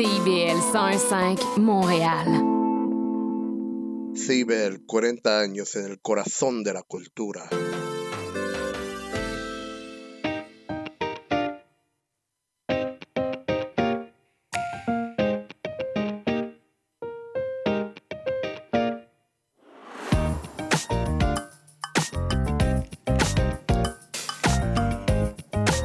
CIBL 101.5 Montréal. CIBL, 40 años en el corazón de la cultura.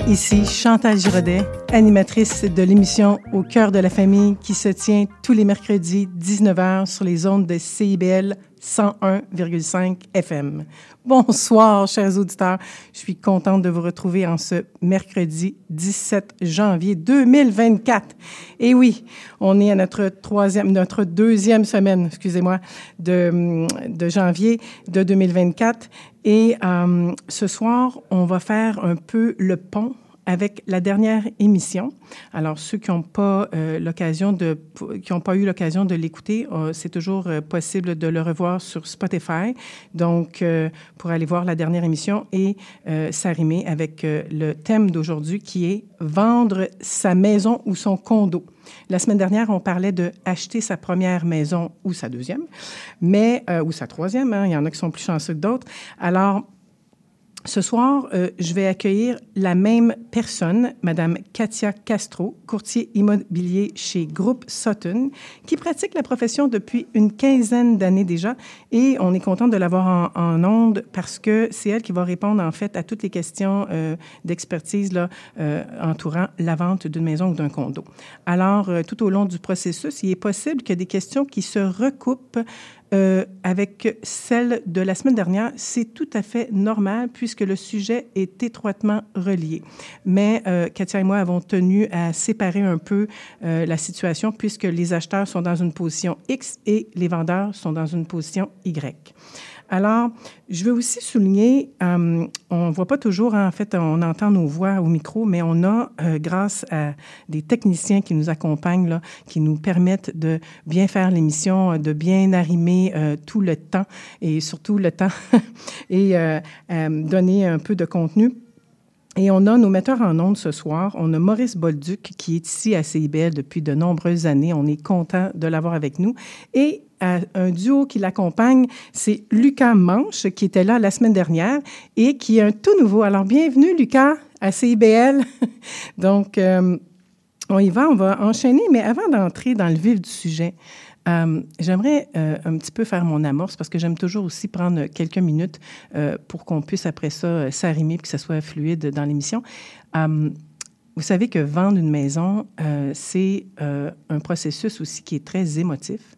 Ici Chantal Giraudet, animatrice de l'émission Au cœur de la famille qui se tient tous les mercredis 19h sur les ondes de CIBL 101,5 FM. Bonsoir, chers auditeurs. Je suis contente de vous retrouver en ce mercredi 17 janvier 2024. Et oui, on est à notre troisième, notre deuxième semaine, excusez-moi, de, de janvier de 2024. Et euh, ce soir, on va faire un peu le pont avec la dernière émission. Alors, ceux qui n'ont pas euh, l'occasion de, qui n'ont pas eu l'occasion de l'écouter, euh, c'est toujours euh, possible de le revoir sur Spotify. Donc, pour aller voir la dernière émission et s'arrimer avec le thème d'aujourd'hui qui est vendre sa maison ou son condo. La semaine dernière, on parlait de acheter sa première maison ou sa deuxième, mais ou sa troisième. Hein, il y en a qui sont plus chanceux que d'autres. Alors, ce soir, euh, je vais accueillir la même personne, Madame Katia Castro, courtier immobilier chez Groupe Sutton, qui pratique la profession depuis une quinzaine d'années déjà. Et on est content de l'avoir en, en parce que c'est elle qui va répondre en fait à toutes les questions euh, d'expertise là, euh, entourant la vente d'une maison ou d'un condo. Alors, tout au long du processus, il est possible que des questions qui se recoupent euh, avec celle de la semaine dernière, c'est tout à fait normal puisque le sujet est étroitement relié. Mais euh, Katia et moi avons tenu à séparer un peu euh, la situation puisque les acheteurs sont dans une position X et les vendeurs sont dans une position Y. Alors, je veux aussi souligner, euh, on ne voit pas toujours, hein, en fait, on entend nos voix au micro, mais on a, euh, grâce à des techniciens qui nous accompagnent, qui nous permettent de bien faire l'émission, de bien arrimer euh, tout le temps et surtout le temps et euh, euh, donner un peu de contenu. Et on a nos metteurs en ondes ce soir. On a Maurice Bolduc qui est ici à CIBL depuis de nombreuses années. On est content de l'avoir avec nous. Et euh, un duo qui l'accompagne, c'est Lucas Manche qui était là la semaine dernière et qui est un tout nouveau. Alors bienvenue Lucas à CIBL. Donc euh, on y va, on va enchaîner, mais avant d'entrer dans le vif du sujet, euh, j'aimerais euh, un petit peu faire mon amorce parce que j'aime toujours aussi prendre quelques minutes euh, pour qu'on puisse après ça s'arrimer puis que ça soit fluide dans l'émission. Vous savez que vendre une maison, c'est un processus aussi qui est très émotif.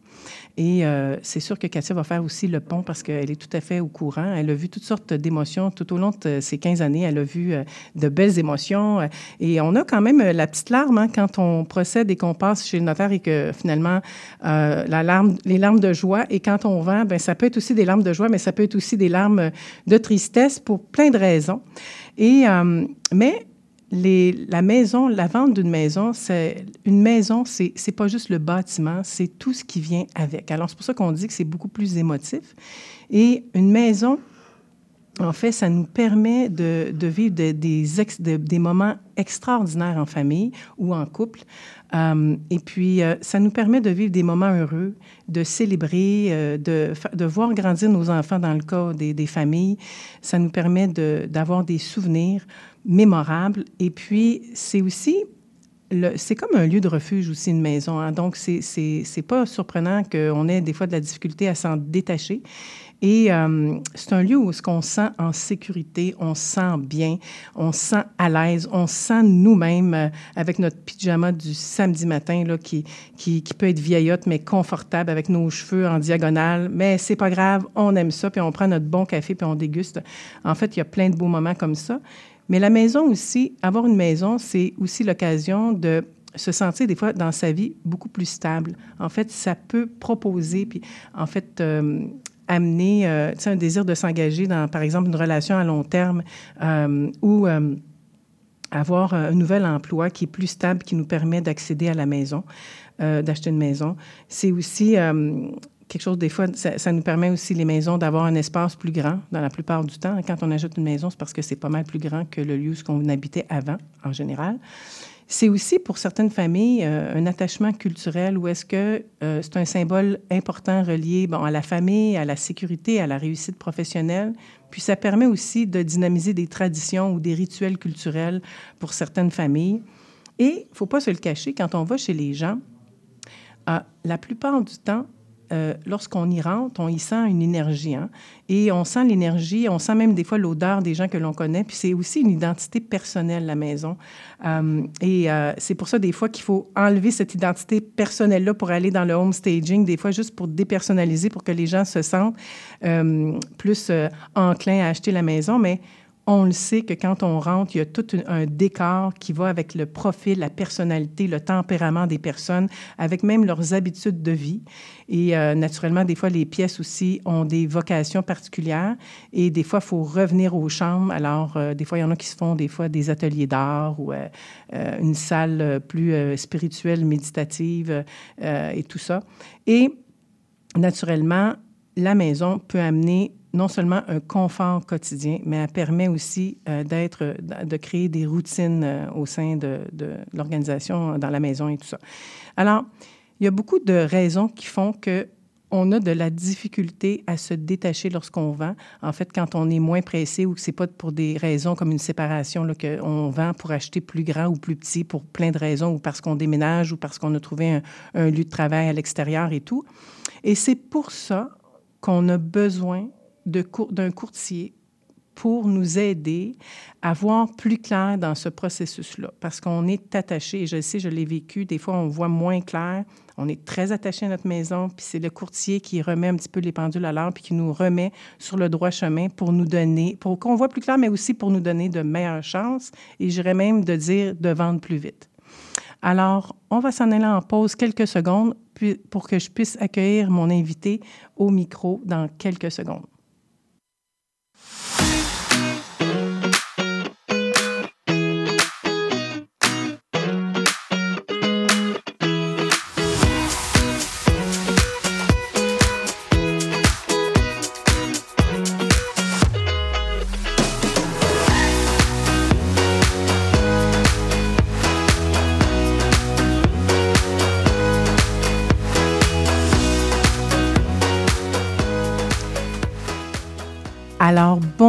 Et euh, c'est sûr que Katia va faire aussi le pont parce qu'elle est tout à fait au courant. Elle a vu toutes sortes d'émotions tout au long de ces 15 années. Elle a vu euh, de belles émotions. euh, Et on a quand même la petite larme hein, quand on procède et qu'on passe chez le notaire et que finalement, les larmes de joie. Et quand on vend, ben, ça peut être aussi des larmes de joie, mais ça peut être aussi des larmes de tristesse pour plein de raisons. Et, mais la maison, la vente d'une maison, c'est une maison, c'est pas juste le bâtiment, c'est tout ce qui vient avec. Alors c'est pour ça qu'on dit que c'est beaucoup plus émotif. Et une maison, en fait, ça nous permet de, vivre de- des, moments extraordinaires en famille ou en couple. Euh, et puis, euh, ça nous permet de vivre des moments heureux, de célébrer, euh, de, voir grandir nos enfants dans le cas des, familles. Ça nous permet d'avoir des souvenirs mémorables. Et puis, c'est aussi c'est comme un lieu de refuge aussi, une maison. hein. Donc, c'est pas surprenant qu'on ait des fois de la difficulté à s'en détacher. Et euh, c'est un lieu où ce qu'on se sent en sécurité, on se sent bien, on se sent à l'aise, on se sent nous-mêmes euh, avec notre pyjama du samedi matin là, qui, qui, qui peut être vieillotte, mais confortable avec nos cheveux en diagonale. Mais c'est pas grave, on aime ça, puis on prend notre bon café, puis on déguste. En fait, il y a plein de beaux moments comme ça. Mais la maison aussi, avoir une maison, c'est aussi l'occasion de se sentir des fois dans sa vie beaucoup plus stable. En fait, ça peut proposer, puis en fait, euh, amener euh, un désir de s'engager dans, par exemple, une relation à long terme euh, ou euh, avoir un nouvel emploi qui est plus stable, qui nous permet d'accéder à la maison, euh, d'acheter une maison. C'est aussi euh, quelque chose, des fois, ça, nous permet aussi, les maisons, d'avoir un espace plus grand dans la plupart du temps. Quand on achète une maison, c'est parce que c'est pas mal plus grand que le lieu où on habitait avant, en général. C'est aussi pour certaines familles euh, un attachement culturel où est-ce que euh, c'est un symbole important relié bon, à la famille, à la sécurité, à la réussite professionnelle. Puis ça permet aussi de dynamiser des traditions ou des rituels culturels pour certaines familles. Et il ne faut pas se le cacher, quand on va chez les gens, euh, la plupart du temps, euh, lorsqu'on y rentre, on y sent une énergie. Hein? Et on sent l'énergie, on sent même des fois l'odeur des gens que l'on connaît. Puis c'est aussi une identité personnelle, la maison. Euh, et euh, c'est pour ça, des fois, qu'il faut enlever cette identité personnelle-là pour aller dans le home staging, des fois juste pour dépersonnaliser, pour que les gens se sentent plus enclins à acheter la maison. Mais on le sait que quand on rentre, il y a tout un décor qui va avec le profil, la personnalité, le tempérament des personnes, avec même leurs habitudes de vie. Et euh, naturellement, des fois, les pièces aussi ont des vocations particulières. Et des fois, il faut revenir aux chambres. Alors, euh, des fois, il y en a qui se font des fois des ateliers d'art ou euh, une salle plus spirituelle, méditative et tout ça. Et naturellement, la maison peut amener non seulement un confort quotidien, mais elle permet aussi euh, d'être, de créer des routines euh, au sein de, l'organisation, dans la maison et tout ça. Alors, il y a beaucoup de raisons qui font que on a de la difficulté à se détacher lorsqu'on vend. En fait, quand on est moins pressé ou que c'est pas pour des raisons comme une séparation, qu'on vend pour acheter plus grand ou plus petit pour plein de raisons ou parce qu'on déménage ou parce qu'on a trouvé un lieu de travail à l'extérieur et tout. Et c'est pour ça qu'on a besoin d'un courtier pour nous aider à voir plus clair dans ce processus-là. Parce qu'on est attaché, et je sais, je l'ai vécu, des fois on voit moins clair, on est très attaché à notre maison, puis c'est le courtier qui remet un petit peu les pendules à l'heure, puis qui nous remet sur le droit chemin pour nous donner, pour qu'on voit plus clair, mais aussi pour nous donner de meilleures chances, et j'irais même de dire de vendre plus vite. Alors, on va s'en aller en pause quelques secondes pour que je puisse accueillir mon invité au micro dans quelques secondes.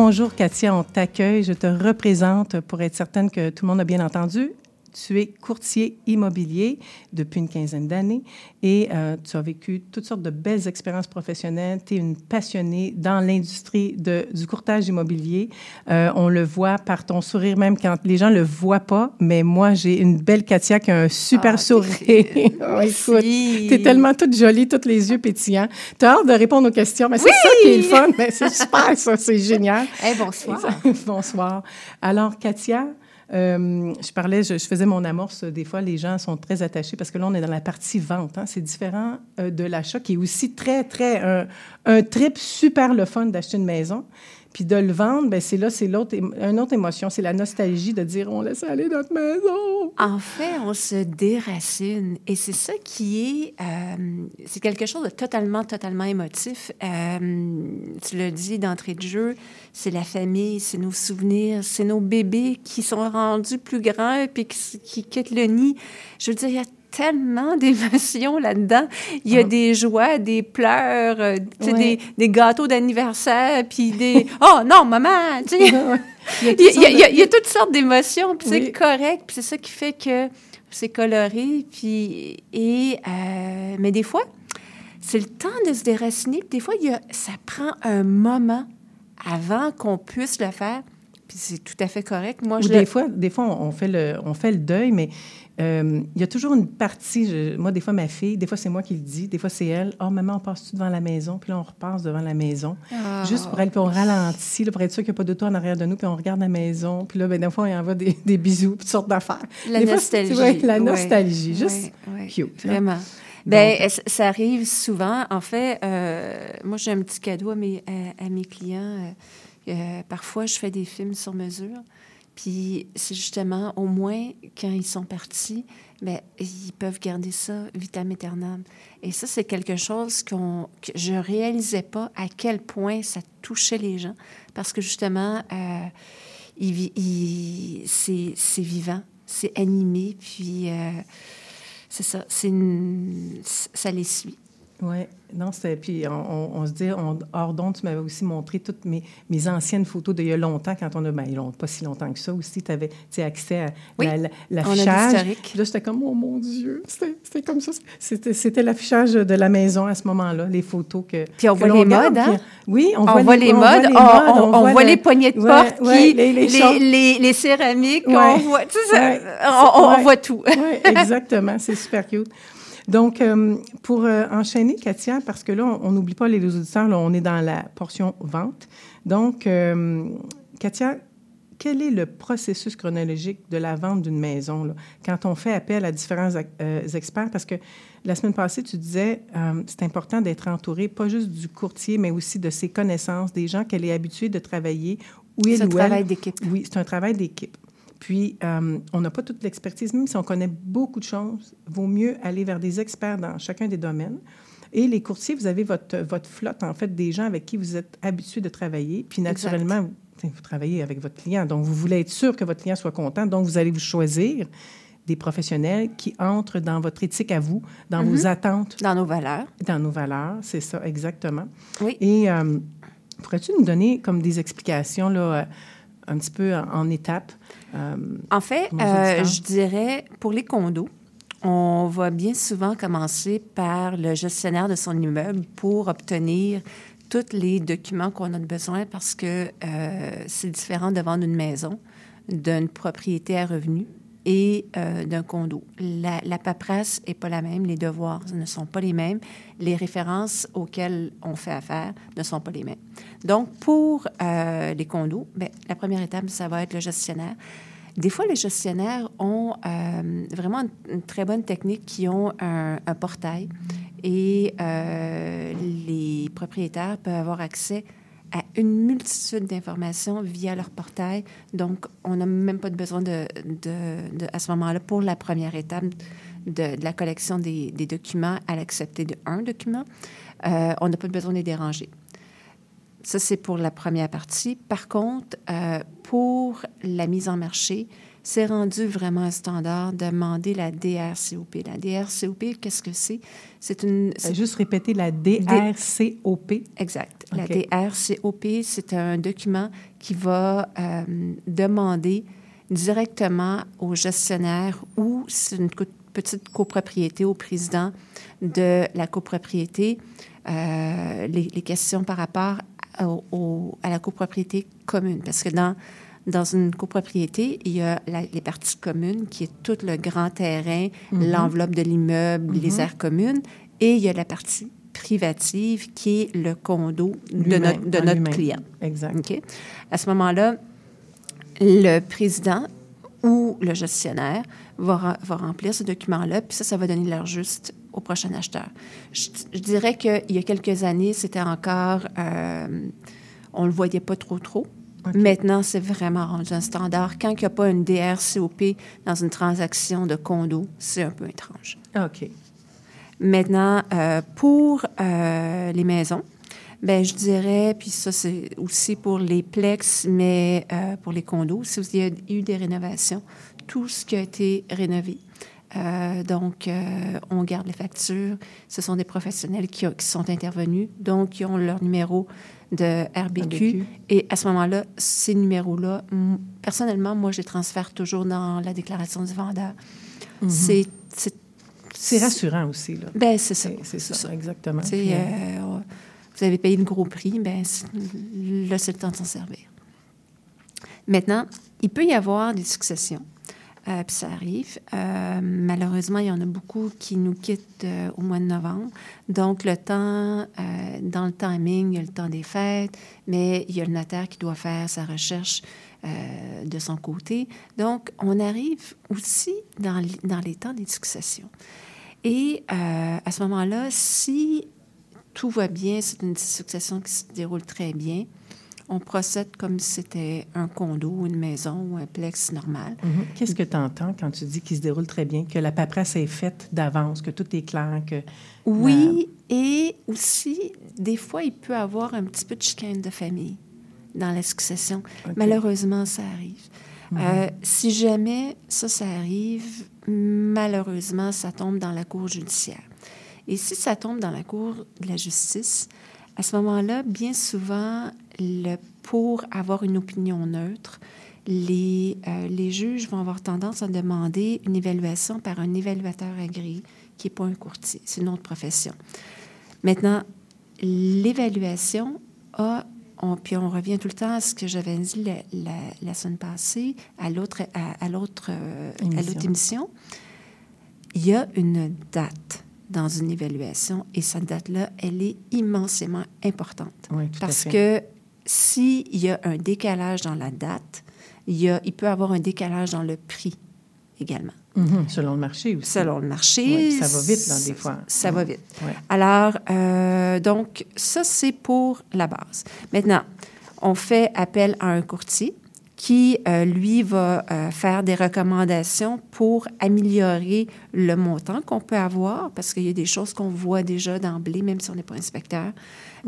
Bonjour Katia, on t'accueille. Je te représente pour être certaine que tout le monde a bien entendu. Tu es courtier immobilier depuis une quinzaine d'années et euh, tu as vécu toutes sortes de belles expériences professionnelles. Tu es une passionnée dans l'industrie du courtage immobilier. Euh, on le voit par ton sourire, même quand les gens ne le voient pas. Mais moi, j'ai une belle Katia qui a un super ah, sourire. oh, écoute, tu es tellement toute jolie, tous les yeux pétillants. Tu as hâte de répondre aux questions. Mais c'est ça qui est le fun. c'est super, ça. C'est génial. Hey, bonsoir. bonsoir. Alors, Katia, euh, je parlais, je, faisais mon amorce. Des fois, les gens sont très attachés parce que là, on est dans la partie vente. Hein. C'est différent euh, de l'achat qui est aussi très, très un, un trip super le fun d'acheter une maison. Puis de le vendre, ben c'est là, c'est l'autre, une autre émotion, c'est la nostalgie de dire on laisse aller notre maison. En fait, on se déracine et c'est ça qui est, euh, c'est quelque chose de totalement, totalement émotif. Euh, tu l'as dit d'entrée de jeu, c'est la famille, c'est nos souvenirs, c'est nos bébés qui sont rendus plus grands puis qui, qui quittent le nid. Je veux dire, il y a tellement d'émotions là-dedans. Il y a ah. des joies, des pleurs, euh, des, des, gâteaux d'anniversaire, puis des « Oh non, maman! » il, y a, toutes sortes d'émotions, puis c'est correct, puis c'est ça qui fait que c'est coloré, puis... Et, euh, mais des fois, c'est le temps de se déraciner, des fois, il y a, ça prend un moment avant qu'on puisse le faire, puis c'est tout à fait correct. Moi, je des, fois, des fois, on fait, le, on fait le deuil, mais euh, il y a toujours une partie, moi, des fois, ma fille, des fois, c'est moi qui le dis, des fois, c'est elle. Oh, maman, on passe-tu devant la maison? Puis là, on repasse devant la maison. Ah, Juste pour elle, puis on ralentit, pour être sûr qu'il n'y a pas d'auto en arrière de nous, puis on regarde la maison. Puis là, ben, des fois, on envoie des, des bisous, toutes sortes d'affaires. La nostalgie. la nostalgie, juste cute. Vraiment. Bien, ça arrive souvent. En fait, euh, moi, j'ai un petit cadeau à mes, à, mes clients. Euh, parfois, je fais des films sur mesure. Puis c'est justement, au moins, quand ils sont partis, bien, ils peuvent garder ça vitam aeternam. Et ça, c'est quelque chose que je ne réalisais pas à quel point ça touchait les gens. Parce que justement, euh, c'est, vivant. c'est animé, puis euh, c'est ça, ça les suit. Oui, non, c'était. Puis on, on- on se dit, on, hors d'onde, tu m'avais aussi montré toutes mes, mes anciennes photos d'il y a longtemps, quand on a. Ben, long- pas si longtemps que ça aussi. Tu avais accès à Oui, la- la- l'affichage. Puis Là, j'étais comme, oh mon Dieu, c'était c'était comme ça. C'était c'était l'affichage de la maison à ce moment-là, les photos que. Puis on que voit les regarde, modes, hein? puis- Oui, on, voit les modes, on, voit le- les poignées de porte, ouais, qui- les, les, les, céramiques, Ouais. on voit, tu sais, ça- Ouais. on, voit tout. Oui, exactement. C'est super cute. Donc, euh, pour euh, enchaîner, Katia, parce que là, on n'oublie pas les auditeurs, là, on est dans la portion vente. Donc, euh, Katia, quel est le processus chronologique de la vente d'une maison là, quand on fait appel à différents euh, experts? Parce que la semaine passée, tu disais euh, c'est important d'être entouré, pas juste du courtier, mais aussi de ses connaissances, des gens qu'elle est habituée de travailler. Où il C'est un travail d'équipe. oui, c'est un travail d'équipe. Puis, euh, on n'a pas toute l'expertise, même si on connaît beaucoup de choses, vaut mieux aller vers des experts dans chacun des domaines. Et les courtiers, vous avez votre, votre flotte, en fait, des gens avec qui vous êtes habitués de travailler. Puis, naturellement, vous, travaillez avec votre client. Donc, vous voulez être sûr que votre client soit content. Donc, vous allez vous choisir des professionnels qui entrent dans votre éthique à vous, dans vos attentes, Dans nos valeurs. dans nos valeurs. C'est ça, exactement. Oui. Et euh, pourrais-tu nous donner comme des explications, là, euh, un petit peu en, étapes? Euh, En fait, euh, je dirais, pour les condos, on va bien souvent commencer par le gestionnaire de son immeuble pour obtenir tous les documents qu'on a besoin parce que euh, c'est différent de vendre une maison, d'une propriété à revenu et euh, d'un condo. La, la paperasse n'est pas la même, les devoirs ne sont pas les mêmes, les références auxquelles on fait affaire ne sont pas les mêmes. Donc, pour euh, les condos, ben, la première étape, ça va être le gestionnaire. Des fois, les gestionnaires ont euh, vraiment une, très bonne technique qui ont un, un portail et les propriétaires peuvent avoir accès à une multitude d'informations via leur portail. Donc, on n'a même pas de besoin de, à ce moment-là, pour la première étape de, la collection des, documents, à l'accepter de un document, euh, on n'a pas besoin de les déranger. Ça, c'est pour la première partie. Par contre, euh, pour la mise en marché, c'est rendu vraiment un standard de demander la DRCOP. La DRCOP, qu'est-ce que c'est? C'est une... c'est- juste répéter la DRCOP. Exact. La DRCOP, c'est un document qui va euh, demander directement au gestionnaire ou c'est une petite copropriété au président de la copropriété euh, les, les questions par rapport au- à la copropriété commune. Parce que dans, dans une copropriété, il y a la- les parties communes, qui est tout le grand terrain, l'enveloppe de l'immeuble, les aires communes, et il y a la partie privative, qui est le condo de notre, de notre client. Exact. OK? À ce moment-là, le président ou le gestionnaire va, va remplir ce document-là, puis ça, ça va donner l'heure juste au prochain acheteur. Je, je dirais qu'il y a quelques années, c'était encore... euh, on le voyait pas trop, trop. Maintenant, c'est vraiment rendu un standard. Quand il n'y a pas une DRCOP dans une transaction de condo, c'est un peu étrange. OK. Maintenant, euh, pour euh, les maisons, ben je dirais, puis ça c'est aussi pour les plex, mais euh, pour les condos, si vous avez eu des rénovations, tout ce qui a été rénové. Donc, on garde les factures. Ce sont des professionnels qui, qui sont intervenus, donc ils ont leur numéro de RBQ. RBQ. Et à ce moment-là, ces numéros-là, personnellement, moi, je les transfère toujours dans la déclaration du vendeur. C'est- C'est C'est rassurant aussi, là. ben, c'est ça. C'est ça, exactement. Puis, euh, euh, vous avez payé le gros prix, ben, là, c'est le temps de s'en servir. Maintenant, il peut y avoir des successions, euh, puis ça arrive. Euh, malheureusement, il y en a beaucoup qui nous quittent euh, au mois de novembre. Donc, le temps, euh, dans le timing, il y a le temps des fêtes, mais il y a le notaire qui doit faire sa recherche de son côté. Donc, on arrive aussi dans, dans les temps des successions. Et à ce moment-là, si tout va bien, c'est une succession qui se déroule très bien, on procède comme si c'était un condo, une maison ou un plex normal. mhm. Qu'est-ce que tu entends quand tu dis qu'il se déroule très bien, que la paperasse est faite d'avance, que tout est clair, que... Oui, et aussi, des fois, il peut y avoir un petit peu de chicane de famille dans la succession. Malheureusement, ça arrive. Euh, si jamais ça, ça arrive, malheureusement, ça tombe dans la cour judiciaire. Et si ça tombe dans la cour de la justice, à ce moment-là, bien souvent, le, pour avoir une opinion neutre, les, euh, les juges vont avoir tendance à demander une évaluation par un évaluateur agréé, qui n'est pas un courtier, c'est une autre profession. Maintenant, l'évaluation a on, puis on revient tout le temps à ce que j'avais dit la, la, la, semaine passée, à l'autre, à, à l'autre, euh, émission. Il y a une date dans une évaluation et cette date-là, elle est immensément importante. Oui, tout Parce à fait. S'il y a un décalage dans la date, il, y a, il peut avoir un décalage dans le prix également. Mhm, Selon le marché aussi. Selon le marché. Ouais, ça va vite, là, des fois. Ça, ça va vite. Ouais. Alors, euh, donc, ça, c'est pour la base. Maintenant, on fait appel à un courtier qui, euh, lui, va euh, faire des recommandations pour améliorer le montant qu'on peut avoir, parce qu'il y a des choses qu'on voit déjà d'emblée, même si on n'est pas inspecteur,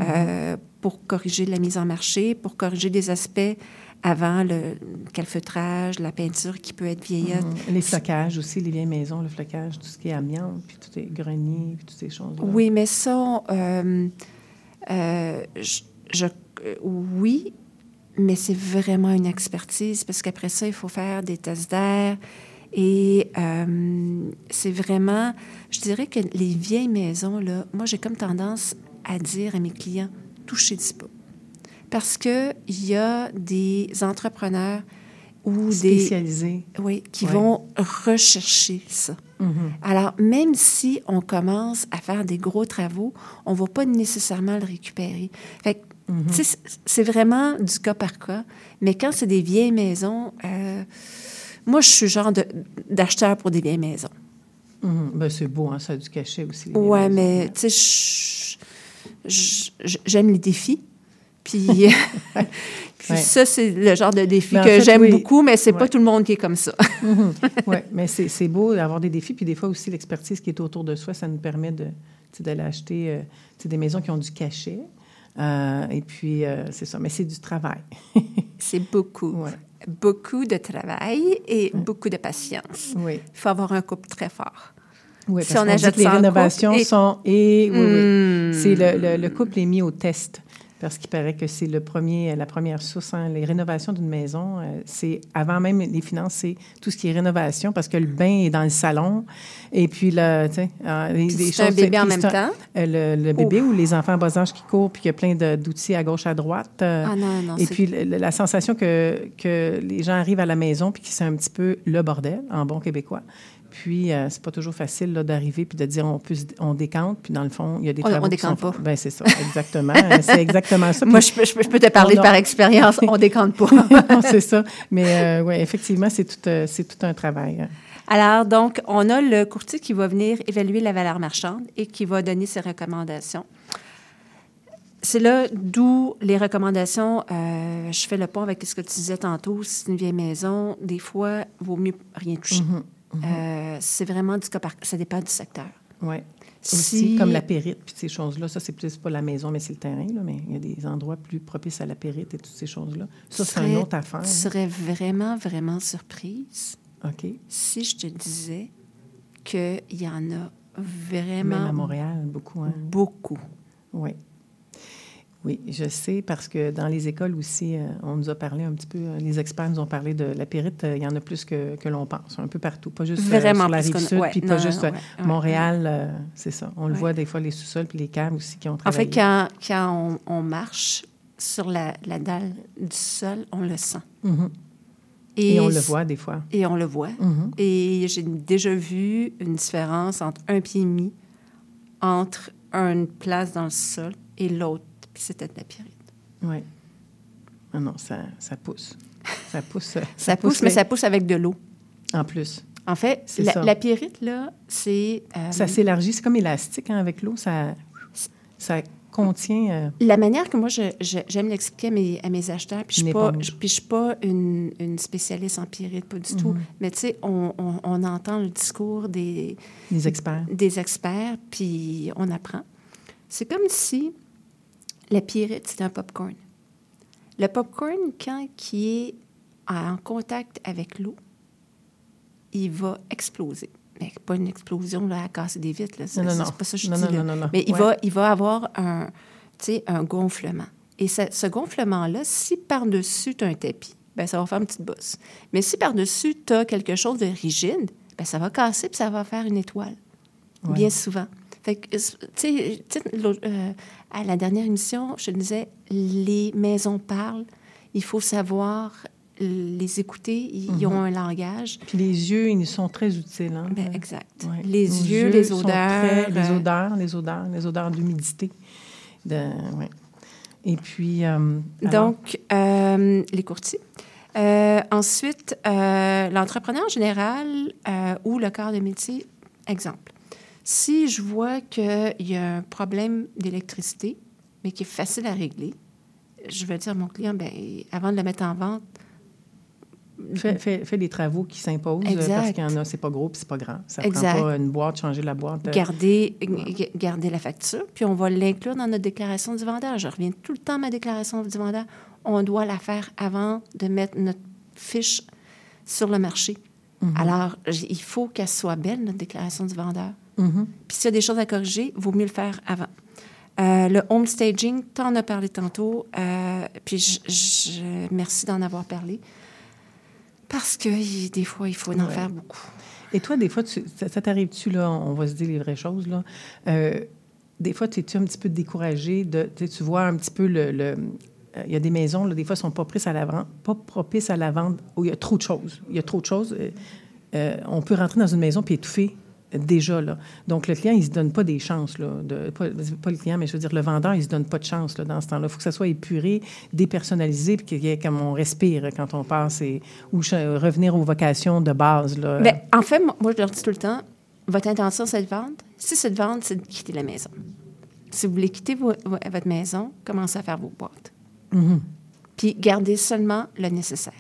euh, pour corriger la mise en marché, pour corriger des aspects avant le calfeutrage, la peinture qui peut être vieillotte. Mhm. Les flocages aussi, les vieilles maisons, le flocage, tout ce qui est amiante, puis tout est grenier, puis toutes ces choses-là. Oui, mais ça, euh, euh, je, je- euh, oui, mais c'est vraiment une expertise parce qu'après ça, il faut faire des tests d'air. Et c'est vraiment, je dirais que les vieilles maisons, là, moi, j'ai comme tendance à dire à mes clients, touchez-y pas. Parce qu'il y a des entrepreneurs ou des, Spécialisé. oui, qui Ouais. vont rechercher ça. Mhm. Alors, même si on commence à faire des gros travaux, on ne va pas nécessairement le récupérer. Fait que, tu sais, c'est- vraiment du cas par cas. Mais quand c'est des vieilles maisons, euh, moi, je suis genre de- d'acheteur pour des vieilles maisons. Ben, c'est beau, hein, ça a du cachet aussi. maisons. mais tu sais, je- j'aime les défis. Puis, puis Ouais. ça, c'est le genre de défi en que fait, j'aime oui. beaucoup, mais c'est pas Ouais. tout le monde qui est comme ça. oui, mais c'est c'est beau d'avoir des défis. Puis des fois aussi, l'expertise qui est autour de soi, ça nous permet de, d'aller acheter euh, des maisons qui ont du cachet. Euh, et puis, euh, c'est ça. Mais c'est du travail. C'est beaucoup. Ouais. Beaucoup de travail et beaucoup de patience. oui. Il faut avoir un couple très fort. Oui, Si parce on dit que les rénovations et- sont... Et, oui, oui. Hmm. C'est le, le, le couple est mis au test parce qu'il paraît que c'est le premier, la première source. hein. Les rénovations d'une maison, euh, c'est avant même les finances, c'est tout ce qui est rénovation parce que le bain est dans le salon et puis là, tu sais, les c'est un bébé en même temps? euh, le, le bébé ou les enfants en bas âge qui courent puis qu'il y a plein d'outils à gauche à droite. euh, Ah non, non, et puis la sensation que, que les gens arrivent à la maison puis que c'est un petit peu le bordel en bon québécois. Puis euh, c'est pas toujours facile là, d'arriver puis de dire on peut on décante puis dans le fond il y a des On- on travaux qui décante sont pas. Ben c'est ça exactement c'est exactement ça. Moi, je peux, je peux- je peux te parler On par expérience. On décante pas. c'est ça. Mais oui, effectivement, c'est tout, euh, c'est tout un travail. hein. Alors, donc, on a le courtier qui va venir évaluer la valeur marchande et qui va donner ses recommandations. C'est là d'où les recommandations, euh, je fais le pont avec ce que tu disais tantôt, si c'est une vieille maison, des fois, il vaut mieux rien toucher. Mhm, Euh, c'est vraiment du cas par cas, ça dépend du secteur. Oui. Si- Aussi, comme la périte, puis ces choses-là, ça, c'est plus pas la maison, mais c'est le terrain, là, mais il y a des endroits plus propices à la périte et toutes ces choses-là. Ça, c'est une autre affaire. Hein. serais vraiment, vraiment surprise OK. si je te disais qu'il y en a Même vraiment à Montréal, beaucoup. Hein? beaucoup. Oui. Oui, je sais parce que dans les écoles aussi, euh, on nous a parlé un petit peu, euh, les experts nous ont parlé de la périte, euh, il y en a plus que, que l'on pense, un peu partout, pas juste Vraiment sur la rive sud, ouais, puis pas non, juste ouais, Montréal, c'est ça. On le voit des fois, les sous-sols puis les caves aussi qui ont En travaillé. fait, quand, quand on, on marche sur la, la dalle du sol, on le sent. Mhm. Et, on le voit des fois. Et on le voit. Mhm. Et j'ai déjà vu une différence entre un pied et demi entre une place dans le sol et l'autre, puis c'était de la pyrite. Oui. Ah non, ça, ça pousse. Ça pousse. euh, Ça pousse, mais ça pousse avec de l'eau. En plus. En fait, la, ça. la pyrite, là, c'est... euh, Ça s'élargit, c'est comme élastique hein, avec l'eau. Ça, ça contient. euh, La manière que moi, je- je- j'aime l'expliquer à mes, à mes acheteurs, puis je ne suis pas, éponge. je- puis je suis pas une, une spécialiste en pyrite, pas du tout. Mais tu sais, on, on- on entend le discours des, les experts. des experts, puis on apprend. C'est comme si la pyrite, c'était un popcorn. Le popcorn, quand qui est en contact avec l'eau, il va exploser. Mais pas une explosion là, à casser des vitres. Là. C'est, Non, non, c'est pas ça que je Non, dis. non, là. non, non, non. Mais il, Ouais. va, il va avoir un, un gonflement. Et ce, ce gonflement-là, si par-dessus, tu as un tapis, ben, ça va faire une petite bosse. Mais si par-dessus, tu as quelque chose de rigide, ben, ça va casser puis ça va faire une étoile. Ouais. Bien souvent. Fait que, tu sais, euh, à la dernière émission, je disais, les maisons parlent. Il faut savoir les écouter. Ils, ils ont un langage. Puis les yeux, ils sont très utiles. Hein? Ben, exact. Ouais. Les Nos yeux, les odeurs. très- les euh, odeurs, les odeurs, les odeurs d'humidité. De, ouais. Et puis. euh, Donc, euh, les courtiers. Euh, ensuite, l'entrepreneur en général ou le corps de métier, exemple. Si je vois qu'il y a un problème d'électricité, mais qui est facile à régler, je vais dire à mon client, ben, avant de le mettre en vente, Fais, fais- fais les travaux qui s'imposent euh, parce qu'il y en a, c'est pas gros puis c'est pas grand. Ça Exact. prend pas une boîte, changer la boîte. euh, garder, garder la facture, puis on va l'inclure dans notre déclaration du vendeur. Je reviens tout le temps à ma déclaration du vendeur. On doit la faire avant de mettre notre fiche sur le marché. Alors, j- il faut qu'elle soit belle, notre déclaration du vendeur. Mhm. Puis s'il y a des choses à corriger, il vaut mieux le faire avant. Euh, le home staging, t'en as parlé tantôt, euh, puis je, je- merci d'en avoir parlé. Parce que il- des fois, il faut en Ouais. faire beaucoup. Et toi, des fois, tu- ça, ça t'arrive-tu, là, on va se dire les vraies choses, là, euh, des fois, tu es un petit peu découragé de, tu vois un petit peu le... le- euh, il y a des maisons, là, des fois, sont pas à la vente, pas propices à la vente, où il y a trop de choses. Il y a trop de choses. euh, euh, on peut rentrer dans une maison puis étouffer déjà, là. Donc, le client, il se donne pas des chances, là. De, pas, pas le client, mais je veux dire, le vendeur, il se donne pas de chance, là, dans ce temps-là. Il faut que ça soit épuré, dépersonnalisé, puis qu'il y ait comme on respire quand on passe, et, ou revenir aux vocations de base, là. Ben, en fait, moi, je leur dis tout le temps, votre intention, c'est de vendre. Si c'est de vendre, c'est de quitter la maison. Si vous voulez quitter vo- vo- votre maison, commencez à faire vos boîtes. Mhm. Puis gardez seulement le nécessaire.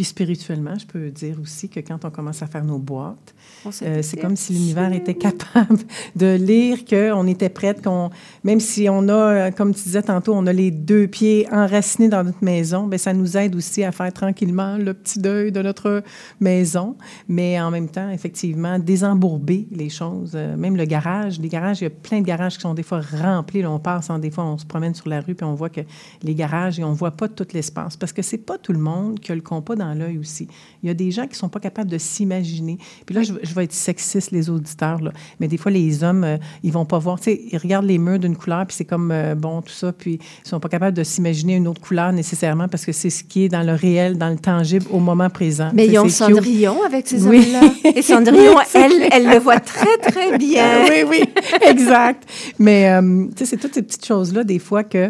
Puis spirituellement, je peux dire aussi que quand on commence à faire nos boîtes, euh, c'est comme si l'univers était capable de lire qu'on était prête, qu'on, même si on a, euh, comme tu disais tantôt, on a les deux pieds enracinés dans notre maison, bien, ça nous aide aussi à faire tranquillement le petit deuil de notre maison, mais en même temps, effectivement, désembourber les choses. Euh, même le garage, les garages, il y a plein de garages qui sont des fois remplis. Là, on passe, des fois, on se promène sur la rue, puis on voit que les garages, et on voit pas tout l'espace, parce que c'est pas tout le monde qui a le compas dans l'œil aussi. Il y a des gens qui sont pas capables de s'imaginer. Puis là, je, je vais être sexiste, les auditeurs, là, mais des fois, les hommes, euh, ils vont pas voir, tu sais, ils regardent les murs d'une couleur, puis c'est comme, euh, bon, tout ça, puis ils sont pas capables de s'imaginer une autre couleur nécessairement, parce que c'est ce qui est dans le réel, dans le tangible, au moment présent. Mais ils ont cute. Cendrillon avec ces Oui. hommes-là. Et Cendrillon, elle, elle le voit très, très bien. Ah oui, oui, exact. Mais, euh, tu sais, c'est toutes ces petites choses-là, des fois, que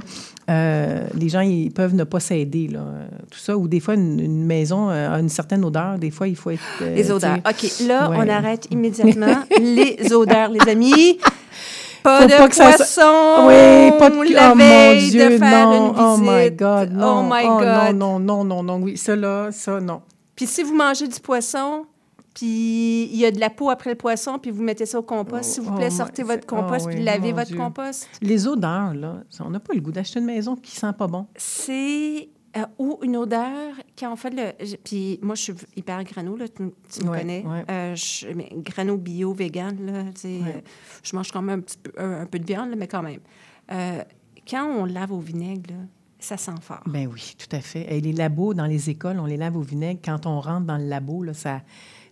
euh, les gens, ils peuvent ne pas s'aider, là. Tout ça. Ou des fois, une, une maison euh, a une certaine odeur. Des fois, il faut être... euh, Les odeurs. OK, là, Ouais. on arrête immédiatement. les odeurs, les amis. Pas Faut de pas que ça poisson. Oui, pas de... La oh, veille mon Dieu, de faire non. une Oh, my. God, non. Oh, my Oh, God. non, non, non, non, non. Oui, ça, là, ça, non. Puis si vous mangez du poisson, puis il y a de la peau après le poisson, puis vous mettez ça au compost, s'il vous Oh, plaît, my- sortez votre compost, oh, puis lavez votre Dieu. compost. Les odeurs, là, on n'a pas le goût d'acheter une maison qui sent pas bon. C'est... euh, ou une odeur, quand on fait le... Puis moi, je suis hyper grano, là, tu, tu me Ouais, connais. ouais. Euh, je, mais grano bio, vegan, là, tu sais, Ouais. euh, je mange quand même un, petit peu, un, un peu de viande, là, mais quand même. Quand on lave au vinaigre, là, ça sent fort. Ben oui, tout à fait. Et les labos dans les écoles, on les lave au vinaigre. Quand on rentre dans le labo, là, ça,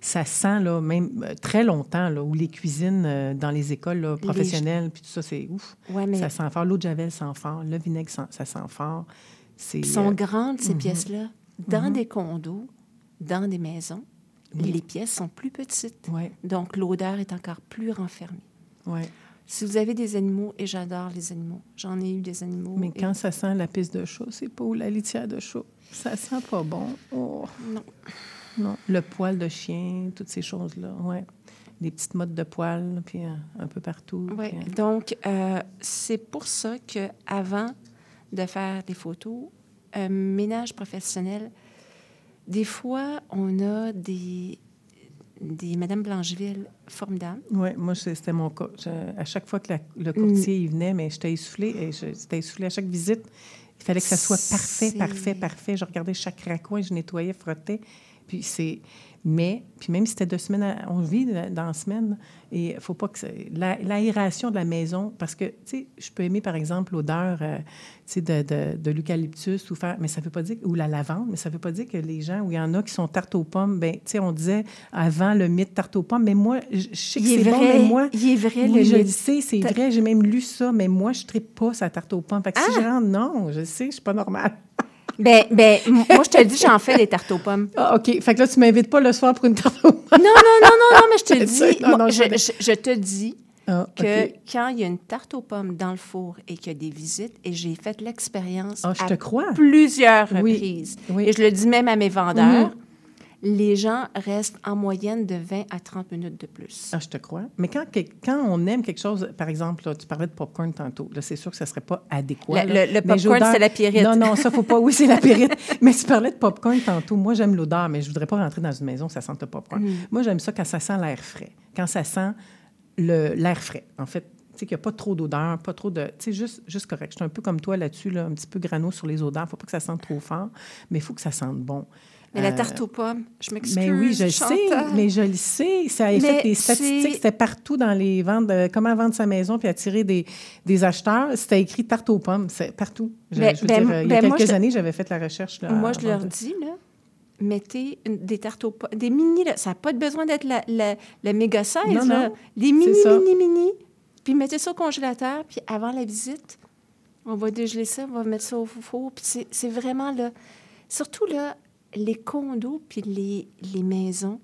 ça sent là, même euh, très longtemps, là, ou les cuisines euh, dans les écoles là, professionnelles, puis tout ça, c'est ouf. Ouais, mais Ça sent fort. L'eau de javel sent fort. Le vinaigre, sent- ça sent fort. Ils sont euh, grandes, ces mhm. pièces-là. Dans Mhm. des condos, dans des maisons, Oui. les pièces sont plus petites. ouais, Donc, l'odeur est encore plus renfermée. ouais. Si vous avez des animaux, et j'adore les animaux, j'en ai eu des animaux. Mais et- quand ça sent la piste de chat, c'est pas ou la litière de chat. Ça sent pas bon. Oh, Non. Non. Le poil de chien, toutes ces choses-là. Ouais. Des petites mottes de poils, puis euh, un peu partout. Oui. puis, euh, Donc, euh, c'est pour ça que avant de faire des photos, un ménage professionnel, des fois, on a des, des Madame Blancheville formidables. Oui, moi, c'était mon cas. Je- à chaque fois que la- le courtier il venait, mais j'étais essoufflée. Et j'étais essoufflée à chaque visite. Il fallait que ça soit parfait, parfait, parfait. Je regardais chaque raccoin, je nettoyais, frottais. Puis c'est... Mais, puis même si c'était deux semaines, à- on vit dans la semaine, et il faut pas que... L'aération de la maison, parce que, tu sais, je peux aimer, par exemple, l'odeur, euh, tu sais, de, de, de l'eucalyptus, ou faire, mais ça veut pas dire... Ou la lavande, mais ça veut pas dire que les gens, où il y en a qui sont tarte aux pommes, ben tu sais, on disait avant le mythe tarte aux pommes, mais moi, je sais que c'est bon, vrai, mais moi... il est vrai, Oui, le je le sais, c'est vrai, j'ai même lu ça, mais moi, je ne pas sa tarte aux pommes. Fait que si Ah! je rentre, non, je sais, je suis pas normale. Ben, ben, moi, je te le dis, j'en fais des tartes aux pommes. Ah, OK. Fait que là, tu m'invites pas le soir pour une tarte aux pommes. Non, non, non, non, non, mais je te dis, ça. Non, moi, non, je, te dis Ah, que quand il y a une tarte aux pommes dans le four et qu'il y a des visites, et j'ai fait l'expérience Ah, à te crois. plusieurs reprises, oui. et je le dis même à mes vendeurs, Mhm. Les gens restent en moyenne de 20 à 30 minutes de plus. Ah, je te crois. Mais quand, quand on aime quelque chose, par exemple, là, tu parlais de popcorn tantôt, c'est sûr que ça serait pas adéquat. Le- le- le popcorn, c'est la pyrite. Non, non, ça, faut pas. Oui, c'est la pyrite. mais tu parlais de popcorn tantôt. Moi, j'aime l'odeur, mais je voudrais pas rentrer dans une maison où ça sente le popcorn. Mm. Moi, j'aime ça quand ça sent l'air frais. Quand ça sent l'air frais. En fait, tu sais, qu'il n'y a pas trop d'odeur, pas trop de. Tu sais, juste, juste correct. Je suis un peu comme toi là-dessus, là, un petit peu grano sur les odeurs. Il ne faut pas que ça sente trop fort, mais il faut que ça sente bon. Mais la Euh, tarte aux pommes, je m'excuse. mais oui, je le sais, mais je le sais. Ça a fait des statistiques, c'était partout dans les ventes, de comment vendre sa maison puis attirer des, des acheteurs. C'était écrit tarte aux pommes, c'est partout. Je, Ben- je veux ben- dire, euh, il y a ben, moi, quelques années, j'avais fait la recherche. Là, Moi, je leur de- dis, là, mettez des tartes aux pommes, des mini, là, ça n'a pas besoin d'être la, la, la méga size, Non, là. non, des mini, ça. mini, mini, puis mettez ça au congélateur, puis avant la visite, on va dégeler ça, on va mettre ça au four, puis c'est- c'est vraiment, là, surtout, là, les condos puis les, les maisons,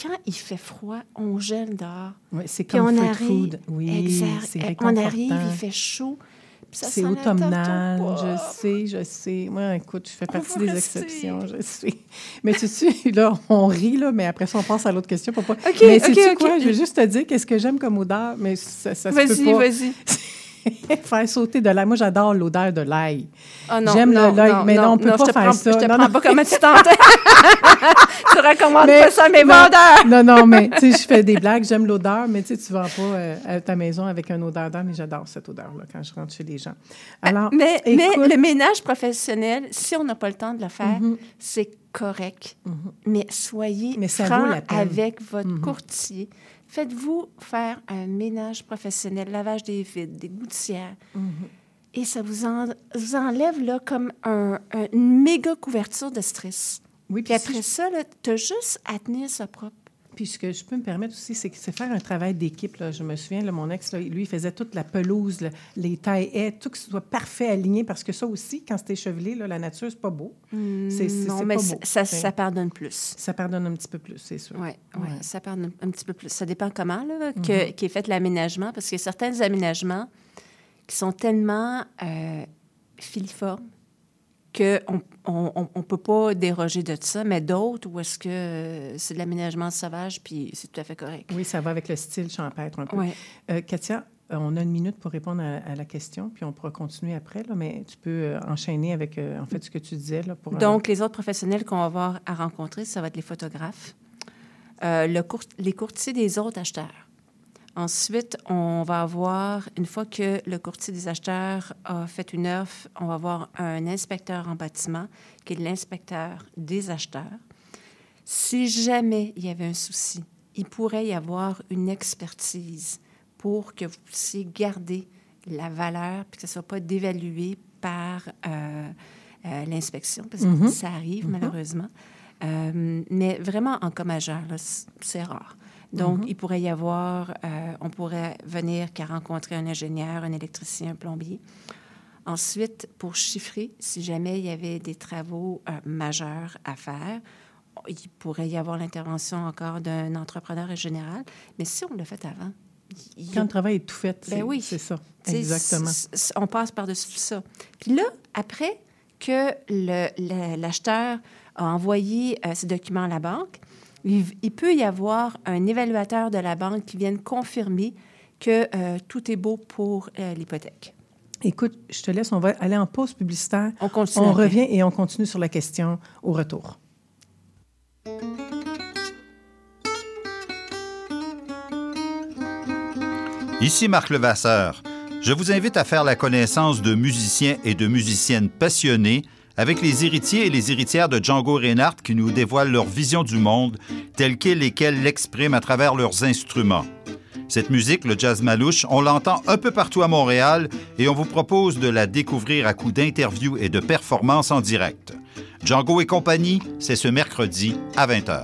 quand il fait froid, on gèle dehors. Ouais, c'est comme on arrive, food. Oui, exact, c'est on arrive, il fait chaud, C'est automnal, je sais, je sais. Moi, écoute, je fais partie des rester. exceptions, je sais. Mais tu sais, là, on rit, là, mais après ça, on passe à l'autre question. Pour pas... OK, mais OK, sais-tu OK. quoi? Je veux juste te dire qu'est-ce que j'aime comme odeur, mais ça, ça se peut Vas-y, vas-y. faire sauter de l'ail. Moi, j'adore l'odeur de l'ail. Ah non, J'aime non, l'ail, non, mais non, on peut je pas faire prends- ça. Je te Non, prends pas comme tu tentais. tu recommandes Mais- pas ça à mes vendeurs. Non, non, mais tu sais, je fais des blagues, j'aime l'odeur, mais tu sais, tu ne vends pas euh, à ta maison avec une odeur d'air, mais j'adore cette odeur-là quand je rentre chez les gens. Alors, Mais, écoute, mais le ménage professionnel, si on n'a pas le temps de le faire, Mhm. c'est correct. Mais soyez Mais ça franc avec votre courtier. Faites-vous faire un ménage professionnel, lavage des vides, des gouttières. Mhm. Et ça vous, en- vous enlève là, comme un- un- une méga couverture de stress. oui, Puis si après ça, tu as juste à tenir ça propre. Puis ce que je peux me permettre aussi, c'est que c'est faire un travail d'équipe. là. Je me souviens, là, mon ex, là, lui, il faisait toute la pelouse, le- les tailles haies, tout que ce soit parfait aligné, parce que ça aussi, quand c'est échevelé, là, la nature, c'est pas beau. C'est- c'est- non, mais pas c- beau. ça, pardonne plus. Ça pardonne un petit peu plus, c'est sûr. Oui, ouais, Ouais. ça pardonne un petit peu plus. Ça dépend comment là, que, qu'est fait l'aménagement, parce qu'il y a certains aménagements qui sont tellement euh, filiformes qu'on on, on peut pas déroger de ça, mais d'autres où est-ce que euh, c'est de l'aménagement sauvage, puis c'est tout à fait correct. Oui, ça va avec le style champêtre un peu. Euh, Katia, euh, on a une minute pour répondre à, à la question, puis on pourra continuer après, là, mais tu peux euh, enchaîner avec, en fait, ce que tu disais. Là, pour, Donc, les autres professionnels qu'on va avoir à rencontrer, ça va être les photographes, euh, le les courtiers des autres acheteurs. Ensuite, on va avoir, une fois que le courtier des acheteurs a fait une offre, on va avoir un inspecteur en bâtiment qui est l'inspecteur des acheteurs. Si jamais il y avait un souci, il pourrait y avoir une expertise pour que vous puissiez garder la valeur puis que ce ne soit pas dévalué par euh, euh, l'inspection, parce que Mhm. ça arrive malheureusement. Euh, mais vraiment en cas majeur, c'est rare. Donc, il pourrait y avoir, euh, on pourrait venir qu'à rencontrer un ingénieur, un électricien, un plombier. Ensuite, pour chiffrer, si jamais il y avait des travaux euh, majeurs à faire, il pourrait y avoir l'intervention encore d'un entrepreneur général. Mais si on l'a fait avant, il Quand le travail est tout fait, c'est Ben oui. c'est ça. tu sais, Exactement. On passe par-dessus ça. Puis là, après que le- le- l'acheteur a envoyé euh, ses documents à la banque, il, il peut y avoir un évaluateur de la banque qui vienne confirmer que euh, tout est beau pour euh, l'hypothèque. Écoute, je te laisse, on va aller en pause publicitaire. On continue. On après. revient et on continue sur la question au retour. Ici Marc Levasseur. Je vous invite à faire la connaissance de musiciens et de musiciennes passionnés avec les héritiers et les héritières de Django Reinhardt qui nous dévoilent leur vision du monde telle qu'elle et qu'elle l'expriment à travers leurs instruments. Cette musique, le jazz malouche, on l'entend un peu partout à Montréal et on vous propose de la découvrir à coup d'interviews et de performances en direct. Django et compagnie, c'est ce mercredi à 20h.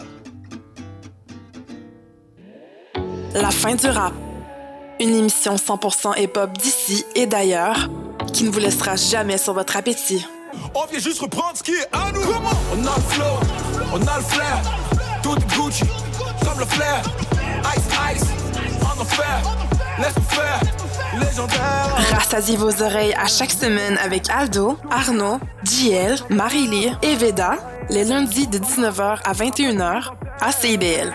La fin du rap. Une émission 100% hip-hop d'ici et d'ailleurs qui ne vous laissera jamais sur votre appétit. On vient juste reprendre ce qui est à nous. On a le flow, on a le flair. Tout est Gucci, comme le flair. Ice, ice, on enfer. Laisse faire, légendaire. Rassasiez vos oreilles à chaque semaine avec Aldo, Arnaud, JL, Marie-Lee et Veda, les lundis de 19h à 21h à CIBL.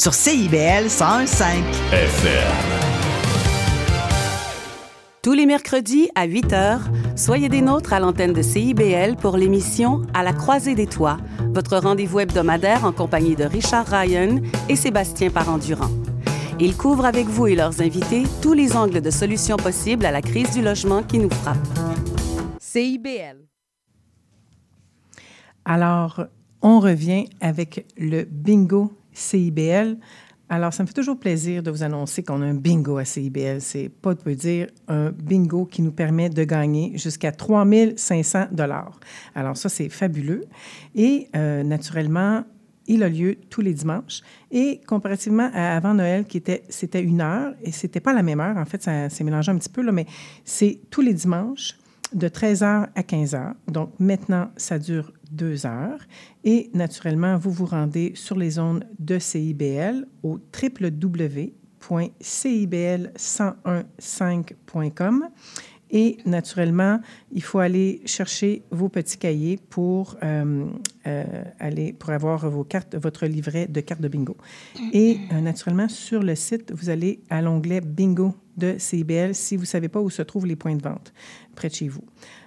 sur CIBL 101.5 FM. Tous les mercredis à 8 h, soyez des nôtres à l'antenne de CIBL pour l'émission À la croisée des toits, votre rendez-vous hebdomadaire en compagnie de Richard Ryan et Sébastien Parent-Durand. Ils couvrent avec vous et leurs invités tous les angles de solutions possibles à la crise du logement qui nous frappe. CIBL. Alors, on revient avec le bingo CIBL. Alors, ça me fait toujours plaisir de vous annoncer qu'on a un bingo à CIBL. C'est pas de peu dire un bingo qui nous permet de gagner jusqu'à 3500 dollars. Alors, ça, c'est fabuleux. Et euh, naturellement, il a lieu tous les dimanches. Et comparativement à avant Noël, qui était, c'était une heure, et c'était pas la même heure, en fait, ça s'est mélangé un petit peu, là, mais c'est tous les dimanches de 13h à 15h. Donc maintenant, ça dure deux heures. Et naturellement, vous vous rendez sur les zones de CIBL au www.cibl1015.com. Et naturellement, il faut aller chercher vos petits cahiers pour, euh, euh, aller, pour avoir vos cartes, votre livret de cartes de bingo. Et euh, naturellement, sur le site, vous allez à l'onglet Bingo de CIBL si vous ne savez pas où se trouvent les points de vente près de chez vous.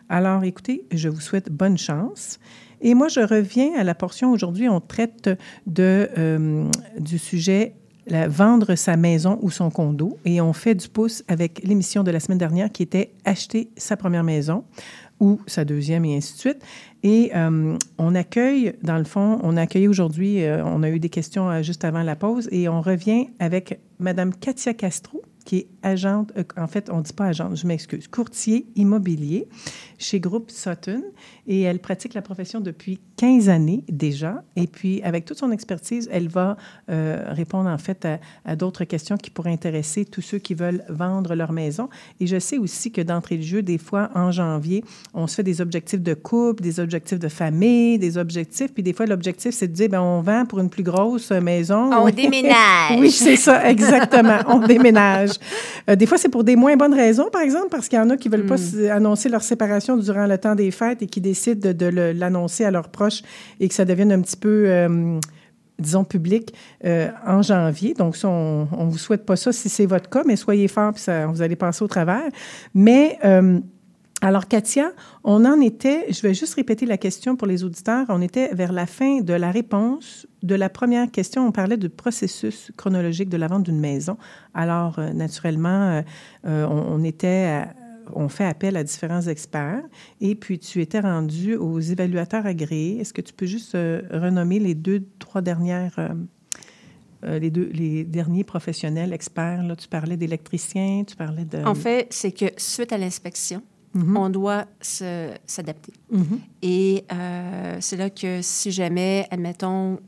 Alors, écoutez, je vous souhaite bonne chance. Et moi, je reviens à la portion aujourd'hui, on traite de, euh, du sujet vendre sa maison ou son condo. Et on fait du pouce avec l'émission de la semaine dernière qui était acheter sa première maison ou sa deuxième et ainsi de suite. Et euh, on accueille, dans le fond, on a accueilli aujourd'hui, euh, on a eu des questions juste avant la pause et on revient avec Madame Katia Castro, qui est agente, euh, en fait, on ne dit pas agente, je m'excuse, courtier immobilier chez Groupe Sutton. Et elle pratique la profession depuis 15 années déjà. Et puis, avec toute son expertise, elle va euh, répondre en fait à, à d'autres questions qui pourraient intéresser tous ceux qui veulent vendre leur maison. Et je sais aussi que d'entrée de jeu, des fois, en janvier, on se fait des objectifs de couple, des objectifs de famille, des objectifs. Puis des fois, l'objectif, c'est de dire, ben on vend pour une plus grosse maison. On déménage. oui, c'est ça, exactement. on déménage. Euh, des fois, c'est pour des moins bonnes raisons, par exemple, parce qu'il y en a qui ne veulent pas Hmm. annoncer leur séparation durant le temps des fêtes et qui décident de, l'annoncer à leurs proches et que ça devienne un petit peu, euh, disons, public euh, en janvier. Donc, ça, on ne vous souhaite pas ça si c'est votre cas, mais soyez forts, puis ça, vous allez passer au travers. Mais... euh, alors, Katia, on en était, je vais juste répéter la question pour les auditeurs, on était vers la fin de la réponse de la première question. On parlait du processus chronologique de la vente d'une maison. Alors, euh, naturellement, euh, euh, on, était on fait appel à différents experts et puis tu étais rendu aux évaluateurs agréés. Est-ce que tu peux juste renommer les deux, trois dernières, les deux, les derniers professionnels experts? Là, tu parlais d'électriciens, tu parlais de... En fait, c'est que suite à l'inspection, Mhm. on doit se- s'adapter. Mhm. Et euh, c'est là que si jamais, admettons,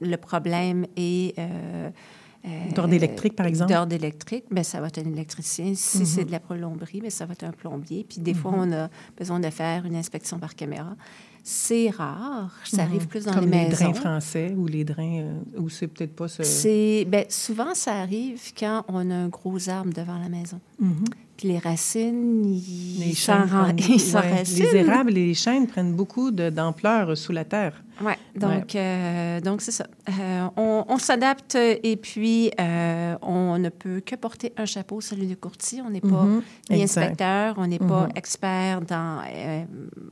le problème est... euh, euh, D'ordre électrique, par exemple? D'ordre électrique, bien, ça va être un électricien. Si Mhm. c'est de la plomberie, bien, ça va être un plombier. Puis des fois, on a besoin de faire une inspection par caméra. C'est rare. Ça arrive plus dans Comme les les maisons. drains français ou les drains, euh, ou c'est peut-être pas ce... C'est ben, souvent ça arrive quand on a un gros arbre devant la maison. Les racines, ils Les s'en chênes ren- prennent- ils s'en ouais. Les érables et les chênes prennent beaucoup d'ampleur sous la terre. Oui, donc euh, donc c'est ça. Euh, on on s'adapte et puis euh, on ne peut que porter un chapeau, celui de courtier. On n'est pas Mhm, ni exact. inspecteur, on n'est pas Mhm. expert dans,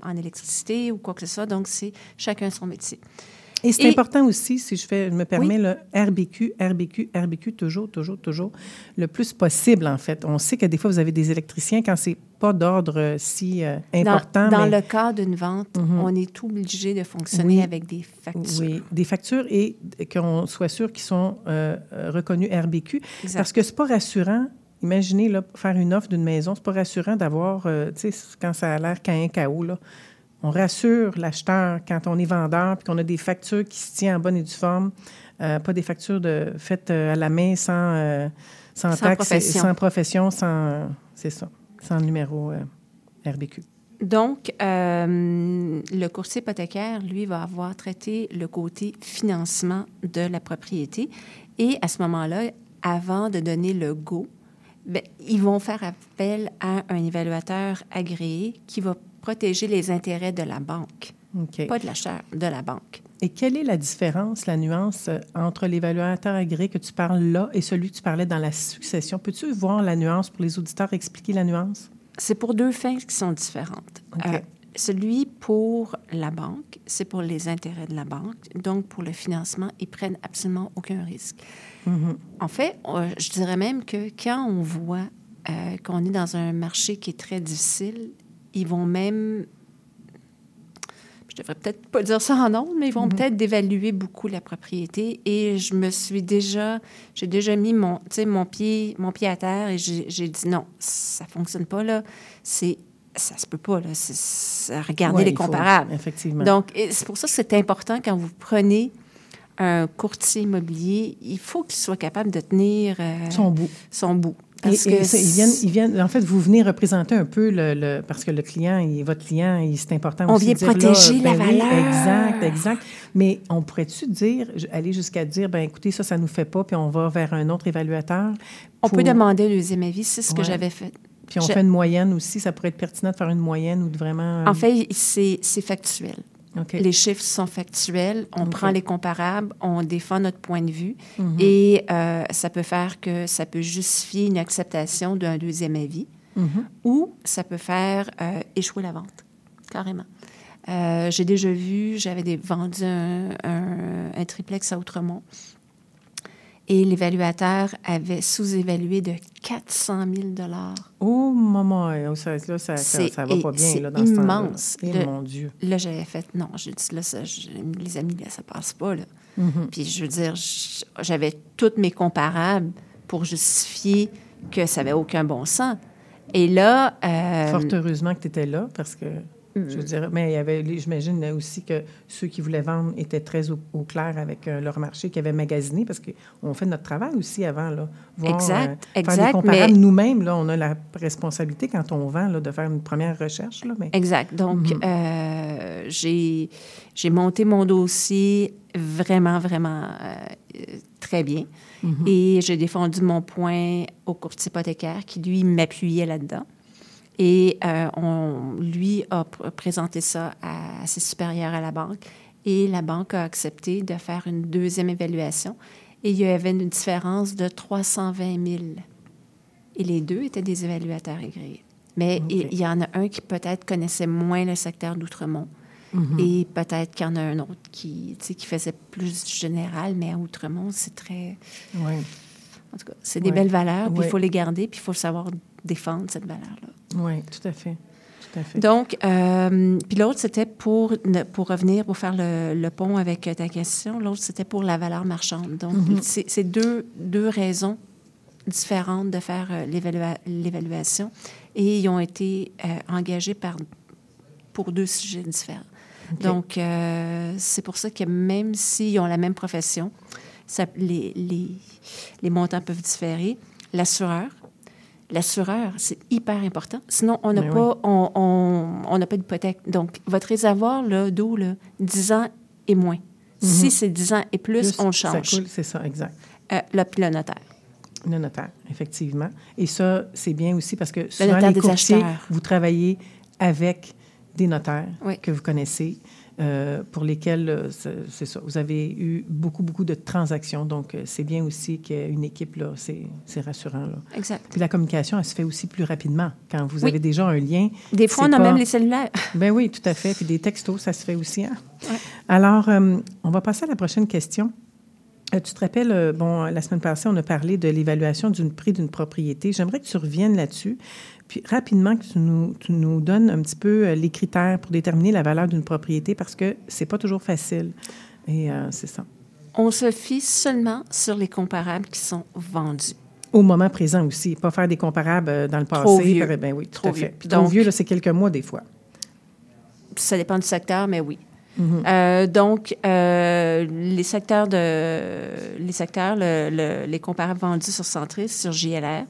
en électricité ou quoi que ce soit. Donc c'est chacun son métier. Et c'est Et- important aussi, si je, fais, je me permets, le RBQ, RBQ, RBQ, toujours, toujours, toujours, le plus possible, en fait. On sait que des fois, vous avez des électriciens quand c'est pas d'ordre euh, si euh, important. Dans, dans mais- le cas d'une vente, Mhm. on est obligé de fonctionner Oui. avec des factures. Oui, des factures et qu'on soit sûr qu'ils sont euh, euh, reconnus RBQ. Exact. Parce que c'est pas rassurant. Imaginez, là, faire une offre d'une maison, c'est pas rassurant d'avoir, euh, tu sais, quand ça a l'air qu'un chaos, là. On rassure l'acheteur quand on est vendeur puis qu'on a des factures qui se tiennent en bonne et due forme, euh, pas des factures de, faites euh, à la main sans, euh, sans, Sans taxe, profession. sans profession, sans, c'est ça, sans numéro euh, RBQ. Donc, euh, le courtier hypothécaire, lui, va avoir traité le côté financement de la propriété. Et à ce moment-là, avant de donner le go, ben, ils vont faire appel à un évaluateur agréé qui va protéger les intérêts de la banque, pas de l'acheteur, de la banque. Et quelle est la différence, la nuance euh, entre l'évaluateur agréé que tu parles là et celui que tu parlais dans la succession? Peux-tu voir la nuance pour les auditeurs, expliquer la nuance? C'est pour deux fins qui sont différentes. Euh, celui pour la banque, c'est pour les intérêts de la banque. Donc, pour le financement, ils prennent absolument aucun risque. Mhm. En fait, euh, je dirais même que quand on voit euh, qu'on est dans un marché qui est très difficile, ils vont même, je devrais peut-être pas dire ça en nombre, mais ils vont Mhm. peut-être dévaluer beaucoup la propriété. Et je me suis déjà, j'ai déjà mis mon, mon pied, mon pied à terre et j'ai dit non, ça fonctionne pas là. C'est ça se peut pas là. Regardez Ouais, les faut- comparables. effectivement. Donc c'est pour ça que c'est important quand vous prenez un courtier immobilier, il faut qu'il soit capable de tenir euh, Son bout. Son bout. Parce et que ça, ils, viennent, ils viennent, en fait, vous venez représenter un peu le, le- parce que le client, il- votre client, il- c'est important On aussi vient de dire, là, protéger la ben oui, valeur. exact, exact. Mais on pourrait-tu dire, aller jusqu'à dire, ben écoutez, ça, ça nous fait pas, puis on va vers un autre évaluateur. On peut demander un deuxième avis, c'est ce que j'avais fait. Puis on Je- fait une moyenne aussi, ça pourrait être pertinent de faire une moyenne ou de vraiment. En fait, c'est factuel. Les chiffres sont factuels. On prend les comparables, on défend notre point de vue Mhm. et euh, ça peut faire que ça peut justifier une acceptation d'un deuxième avis Mhm. ou ça peut faire euh, échouer la vente, carrément. Euh, J'ai déjà vu, j'avais des- vendu un, un- un triplex à Outremont et l'évaluateur avait sous-évalué de 400 000 Oh, maman, euh, ça, là, ça, ça, C'est ça va pas bien, c'est là, dans ce temps-là. immense. Eh, Le- mon Dieu. Là, j'avais fait, non, j'ai dit, là, ça, je- les amis, là, ça passe pas, là. Mhm. Puis, je veux dire, j'avais toutes mes comparables pour justifier que ça n'avait aucun bon sens. Et là... euh, Fort heureusement que tu étais là, parce que, je dire, mais il y avait, j'imagine aussi que ceux qui voulaient vendre étaient très au, au clair avec euh, leur marché, qui avaient magasiné, parce qu'on fait notre travail aussi avant, là. Voir, Exact, euh, Faire des comparables mais- nous-mêmes, là, on a la responsabilité quand on vend, là, de faire une première recherche, là, mais... Exact. Donc, Mhm. euh, j'ai j'ai monté mon dossier vraiment, vraiment euh, très bien. Mhm. Et j'ai défendu mon point au courtier hypothécaire qui, lui, m'appuyait là-dedans. Et euh, on, lui a pr- présenté ça à, à ses supérieurs à la banque. Et la banque a accepté de faire une deuxième évaluation. Et il y avait une différence de 320 000. Et les deux étaient des évaluateurs agréés. Mais il, y en a un qui peut-être connaissait moins le secteur d'Outremont. Mhm. Et peut-être qu'il y en a un autre qui, qui faisait plus général, mais à Outremont, c'est très... Oui. En tout cas, c'est des belles valeurs, puis il faut les garder, puis il faut savoir défendre cette valeur-là. Oui, tout à fait. Tout à fait. Donc, euh, puis l'autre, c'était pour, pour revenir, pour faire le, le pont avec ta question, l'autre, c'était pour la valeur marchande. Donc, Mhm. c'est c'est deux, deux raisons différentes de faire euh, l'évalua- l'évaluation et ils ont été euh, engagés par, pour deux sujets différents. Donc, c'est pour ça que même s'ils ont la même profession, ça- les, les, les montants peuvent différer. L'assureur, l'assureur, c'est hyper important. Sinon, on n'a pas, on, on, on pas d'hypothèque. Donc, votre réservoir d'eau, là, 10 ans et moins. Si c'est 10 ans et plus, on le Ça change. coule, c'est ça, exact. Euh, là, puis le notaire. Le notaire, effectivement. Et ça, c'est bien aussi parce que souvent, les des courtiers, vous travaillez avec des notaires Oui. que vous connaissez, euh, pour lesquels, euh, c'est ça, vous avez eu beaucoup, beaucoup de transactions. Donc, euh, c'est bien aussi qu'il y ait une équipe, là, c'est rassurant. Là. Exact. Puis la communication, elle se fait aussi plus rapidement quand vous Oui. avez déjà un lien. Des fois, on a même les cellulaires. Ben oui, tout à fait. Puis des textos, ça se fait aussi. Hein? Ouais. Alors, euh, on va passer à la prochaine question. Euh, tu te rappelles, euh, bon, la semaine passée, on a parlé de l'évaluation du prix d'une propriété. J'aimerais que tu reviennes là-dessus, puis rapidement que tu nous, tu nous donnes un petit peu euh, les critères pour déterminer la valeur d'une propriété parce que c'est pas toujours facile. Et euh, c'est ça. On se fie seulement sur les comparables qui sont vendus. Au moment présent aussi, pas faire des comparables euh, dans le passé. Trop vieux. par- Ben oui, tout Trop à fait. vieux. Puis trop Donc- vieux, là, c'est quelques mois des fois. Ça dépend du secteur, mais oui. Mhm. Euh, donc, euh, les secteurs, de, les, secteurs le- le- les comparables vendus sur Centris, sur JLR.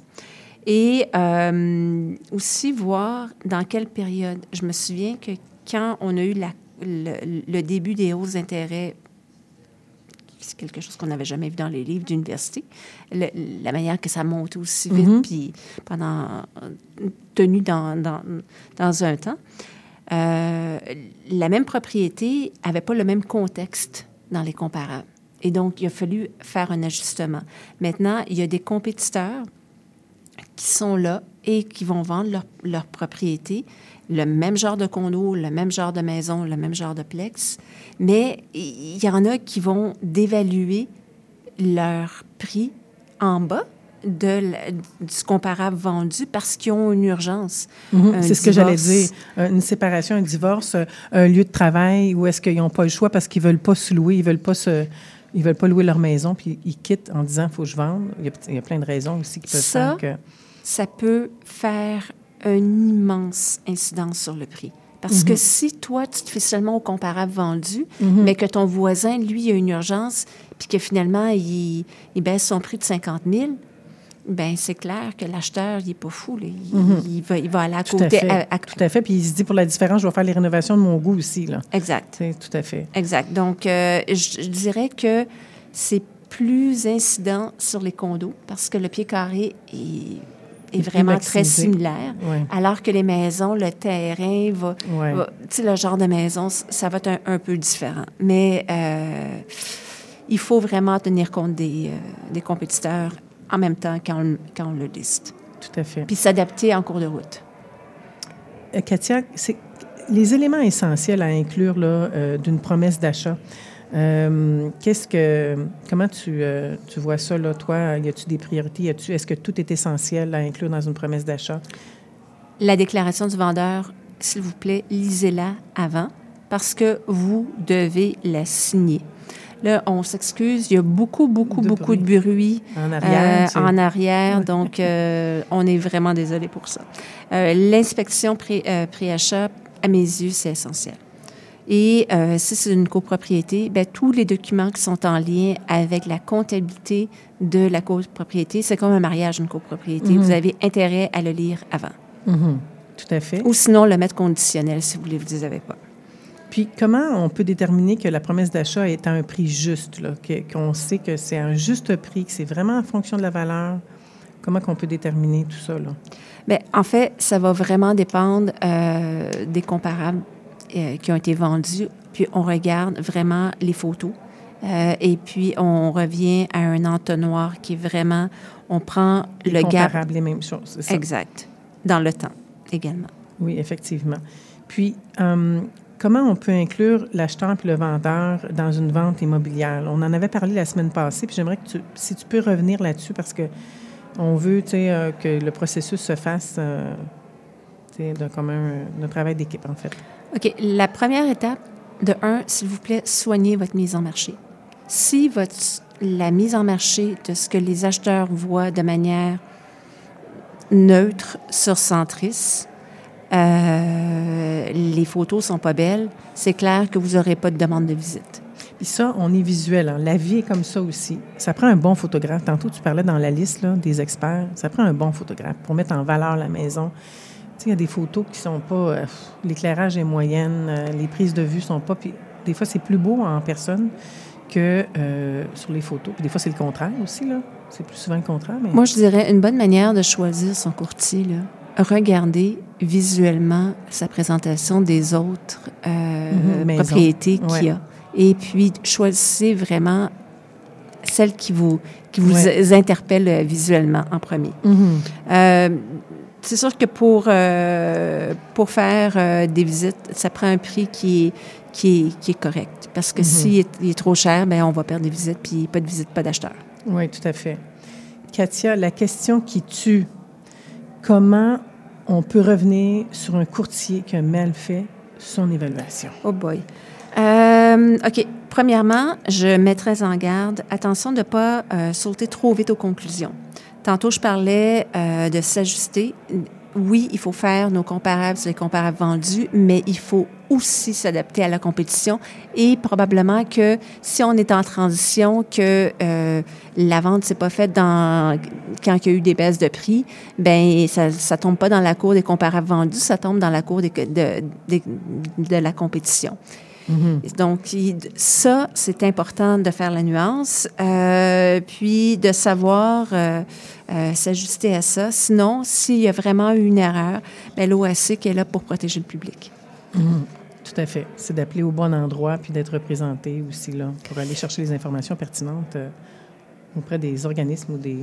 Et euh, aussi voir dans quelle période. Je me souviens que quand on a eu la- le, le début des hausses d'intérêt, c'est quelque chose qu'on n'avait jamais vu dans les livres d'université, la manière que ça monte aussi vite, Mhm. puis pendant, tenu dans, dans, dans un temps. Euh, la même propriété n'avait pas le même contexte dans les comparables. Et donc, il a fallu faire un ajustement. Maintenant, il y a des compétiteurs qui sont là et qui vont vendre leur, leur propriété, le même genre de condo, le même genre de maison, le même genre de plex, mais il y en a qui vont dévaluer leur prix en bas de du comparable vendu parce qu'ils ont une urgence. Mhm, Un C'est ce que j'allais dire. Euh, Une séparation, un divorce, euh, un lieu de travail où est-ce qu'ils n'ont pas le choix parce qu'ils veulent pas se louer, ils veulent pas se, ils veulent pas louer leur maison, puis ils quittent en disant faut que je vende. Il y a, il y a plein de raisons aussi qui peuvent Ça, faire que. Ça peut faire une immense incidence sur le prix. Parce que si toi, tu te fais seulement au comparable vendu, mais que ton voisin, lui, a une urgence, puis que finalement, il, il baisse son prix de 50 000, ben c'est clair que l'acheteur, il n'est pas fou. là. Il, il va, il va aller à Tout à côté. fait. à- à- Tout à fait. Puis il se dit pour la différence, je vais faire les rénovations de mon goût aussi. Là. exact. Tout à fait. Exact. Donc, euh, je, je dirais que c'est plus incident sur les condos parce que le pied carré est, est vraiment très similaire. Alors que les maisons, le terrain va. Tu sais, le genre de maison, ça va être un, un peu différent. Mais euh, il faut vraiment tenir compte des, euh, des compétiteurs en même temps quand on, quand on le liste. Tout à fait. Puis s'adapter en cours de route. Euh, Katia, c'est les éléments essentiels à inclure là, euh, d'une promesse d'achat. Euh, qu'est-ce que, comment tu, euh, tu vois ça, là, toi? Y a-tu des priorités? Est-ce que tout est essentiel à inclure dans une promesse d'achat? La déclaration du vendeur, s'il vous plaît, lisez-la avant parce que vous devez la signer. Là, on s'excuse, il y a beaucoup, beaucoup, De beaucoup bruit. de bruit En arrière, euh, c'est- en arrière. Donc, on est vraiment désolé pour ça. L'inspection pré- pré-achat, à mes yeux, c'est essentiel. Et euh, si c'est une copropriété, ben, tous les documents qui sont en lien avec la comptabilité de la copropriété, c'est comme un mariage, une copropriété. Mhm. Vous avez intérêt à le lire avant. Mhm. Tout à fait. Ou sinon, le mettre conditionnel si vous ne les avez pas. Puis, comment on peut déterminer que la promesse d'achat est à un prix juste, qu'on sait que c'est un juste prix, que c'est vraiment en fonction de la valeur? Comment qu'on peut déterminer tout ça, là? Bien, en fait, ça va vraiment dépendre euh, des comparables euh, qui ont été vendus. Puis on regarde vraiment les photos. Euh, et puis on revient à un entonnoir qui est vraiment, on prend Les le gap. les mêmes choses, c'est ça? Exact. Dans le temps également. Oui, effectivement. Puis, euh, comment on peut inclure l'acheteur et le vendeur dans une vente immobilière? On en avait parlé la semaine passée, puis j'aimerais que tu, si tu peux revenir là-dessus, parce que on veut, tu sais, euh, que le processus se fasse, euh, tu sais, de comme un, un travail d'équipe, en fait. OK. La première étape, de un, s'il vous plaît, soignez votre mise en marché. Si votre, la mise en marché de ce que les acheteurs voient de manière neutre sur Centris, euh, les photos sont pas belles, c'est clair que vous n'aurez pas de demande de visite. Puis ça, on est visuel. hein. La vie est comme ça aussi. Ça prend un bon photographe. Tantôt, tu parlais dans la liste là, des experts. Ça prend un bon photographe pour mettre en valeur la maison. Il y a des photos qui sont pas... euh, L'éclairage est moyenne, euh, les prises de vue sont pas... Puis des fois, c'est plus beau en personne que euh, sur les photos. Puis des fois, c'est le contraire aussi, là. C'est plus souvent le contraire, mais... Moi, je dirais une bonne manière de choisir son courtier, là, regarder visuellement sa présentation des autres euh, Mhm, propriétés qu'il y Ouais. a. Et puis, choisissez vraiment celle qui vous, qui vous Ouais. interpelle visuellement en premier. Mhm. C'est sûr que pour, euh, pour faire euh, des visites, ça prend un prix qui est, qui est, qui est correct. Parce que Mhm. s'il est, il est trop cher, ben on va perdre des visites, puis pas de visites, pas d'acheteurs. Oui, tout à fait. Katia, la question qui tue, comment on peut revenir sur un courtier qui a mal fait son évaluation? Oh boy. Euh, OK. Premièrement, je mettrais en garde, attention de ne pas sauter trop vite aux conclusions. Tantôt, je parlais euh, de s'ajuster. Oui, il faut faire nos comparables sur les comparables vendus, mais il faut aussi s'adapter à la compétition et probablement que si on est en transition, que euh, la vente s'est pas faite quand il y a eu des baisses de prix, ben ça ça tombe pas dans la cour des comparables vendus, ça tombe dans la cour de la compétition. Donc, il- ça, c'est important de faire la nuance, euh, puis de savoir euh, euh, s'ajuster à ça. Sinon, s'il y a vraiment eu une erreur, ben, l'OAC est là pour protéger le public. Mhm. Tout à fait. C'est d'appeler au bon endroit puis d'être représenté aussi là pour aller chercher les informations pertinentes auprès des organismes ou des.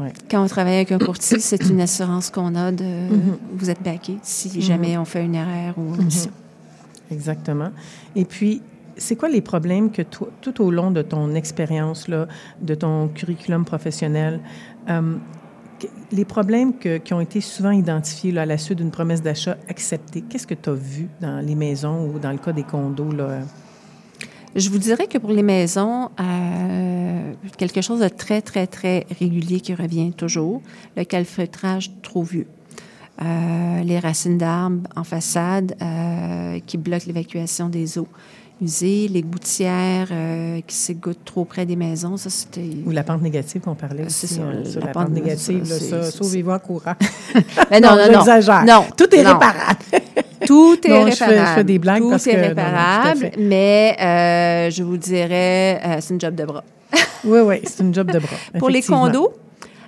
Ouais. Quand on travaille avec un courtier, c'est une assurance qu'on a de Mhm. vous êtes baqué si Mhm. jamais on fait une erreur ou une omission. Exactement. Et puis, c'est quoi les problèmes que toi, tout au long de ton expérience, de ton curriculum professionnel, euh, les problèmes qui ont été souvent identifiés là, à la suite d'une promesse d'achat acceptée, qu'est-ce que tu as vu dans les maisons ou dans le cas des condos? Là? Je vous dirais que pour les maisons, euh, quelque chose de très, très, très régulier qui revient toujours, le calfeutrage trop vieux. Euh, les racines d'arbres en façade euh, qui bloquent l'évacuation des eaux usées, les gouttières euh, qui s'égouttent trop près des maisons, ça c'était... Ou la pente négative qu'on parlait C'est aussi. hein, sur la, pente- pente négative, là, ça, sauvez-vous en courant. Mais non, non, non. Non, Tout est non. réparable. Tout est Non, je fais- réparable. je fais des blagues Tout parce est que- non, non, tout réparable, fait. mais je vous dirais, c'est une job de bras. Oui, oui, c'est une job de bras. Pour les condos,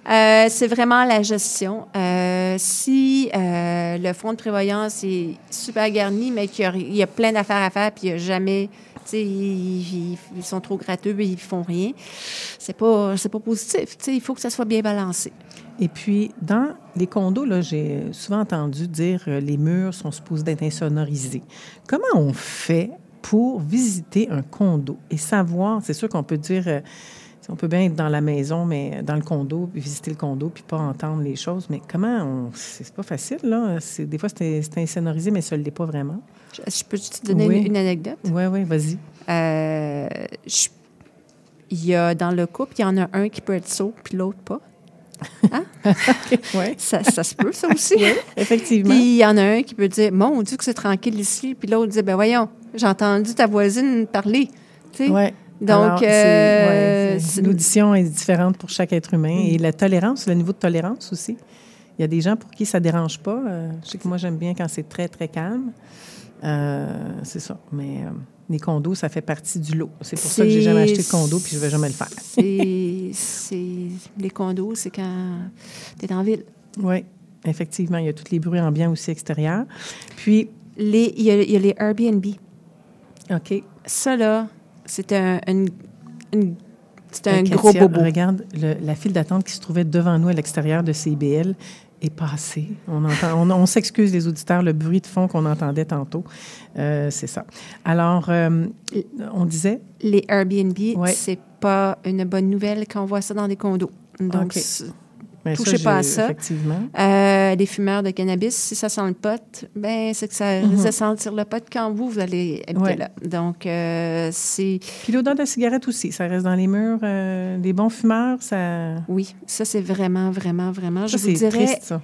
euh, c'est vraiment la gestion. Euh, si euh, le fonds de prévoyance est super garni, mais qu'il y a, plein d'affaires à faire, puis il n'y a jamais, tu sais, ils, sont trop gratteux, et ils font rien, c'est pas, c'est pas positif. Tu sais, il faut que ça soit bien balancé. Et puis, dans les condos, là, j'ai souvent entendu dire euh, les murs sont supposés d'être insonorisés. Comment on fait pour visiter un condo et savoir, c'est sûr qu'on peut dire, on peut bien être dans la maison, mais dans le condo, puis visiter le condo, puis pas entendre les choses, mais comment on... C'est pas facile, là. Des fois, c'est insonorisé, mais ça ne l'est pas vraiment. Je, je peux te donner Oui. une, une anecdote? Oui, oui, vas-y. Euh, je- il y a dans le couple, il y en a un qui peut être sourd, puis l'autre pas. Hein? Ouais. ça, ça se peut, ça aussi. Effectivement. Puis il y en a un qui peut dire Mon Dieu, que c'est tranquille ici. Puis l'autre dit Ben voyons, j'ai entendu ta voisine parler. Tu sais? Ouais. Donc, Alors, c'est- euh, ouais, l'audition est différente pour chaque être humain. Mm. Et la tolérance, le niveau de tolérance aussi. Il y a des gens pour qui ça ne dérange pas. Euh, je sais que moi, j'aime bien quand c'est très, très calme. Euh, c'est ça. Mais les condos, ça fait partie du lot. C'est pour ça que j'ai jamais acheté de condo puis je ne vais jamais le faire. c'est, c'est- les condos, c'est quand tu es en ville. Oui, effectivement. Il y a tous les bruits ambiants aussi extérieurs. Puis, Les, il, y a, il y a les Airbnb. OK. Ça, là, c'est un, une- une- c'est un gros bobo. Regarde, le- la file d'attente qui se trouvait devant nous à l'extérieur de CIBL est passée. On, entend, on, on s'excuse, les auditeurs, le bruit de fond qu'on entendait tantôt. Euh, c'est ça. Alors, euh, on disait? Les Airbnb, Ouais. c'est pas une bonne nouvelle quand on voit ça dans des condos. Donc, OK. Ça, touchez pas à ça. Effectivement. Euh, les fumeurs de cannabis, si ça sent le pot, ben c'est que ça risque de sentir le pot quand vous, vous allez habiter Ouais. là. Donc, euh, c'est... Puis l'odeur de la cigarette aussi, ça reste dans les murs. euh, les bons fumeurs, ça. Oui, ça, c'est vraiment, vraiment, vraiment... Ça, je vous c'est dirais, triste, ça.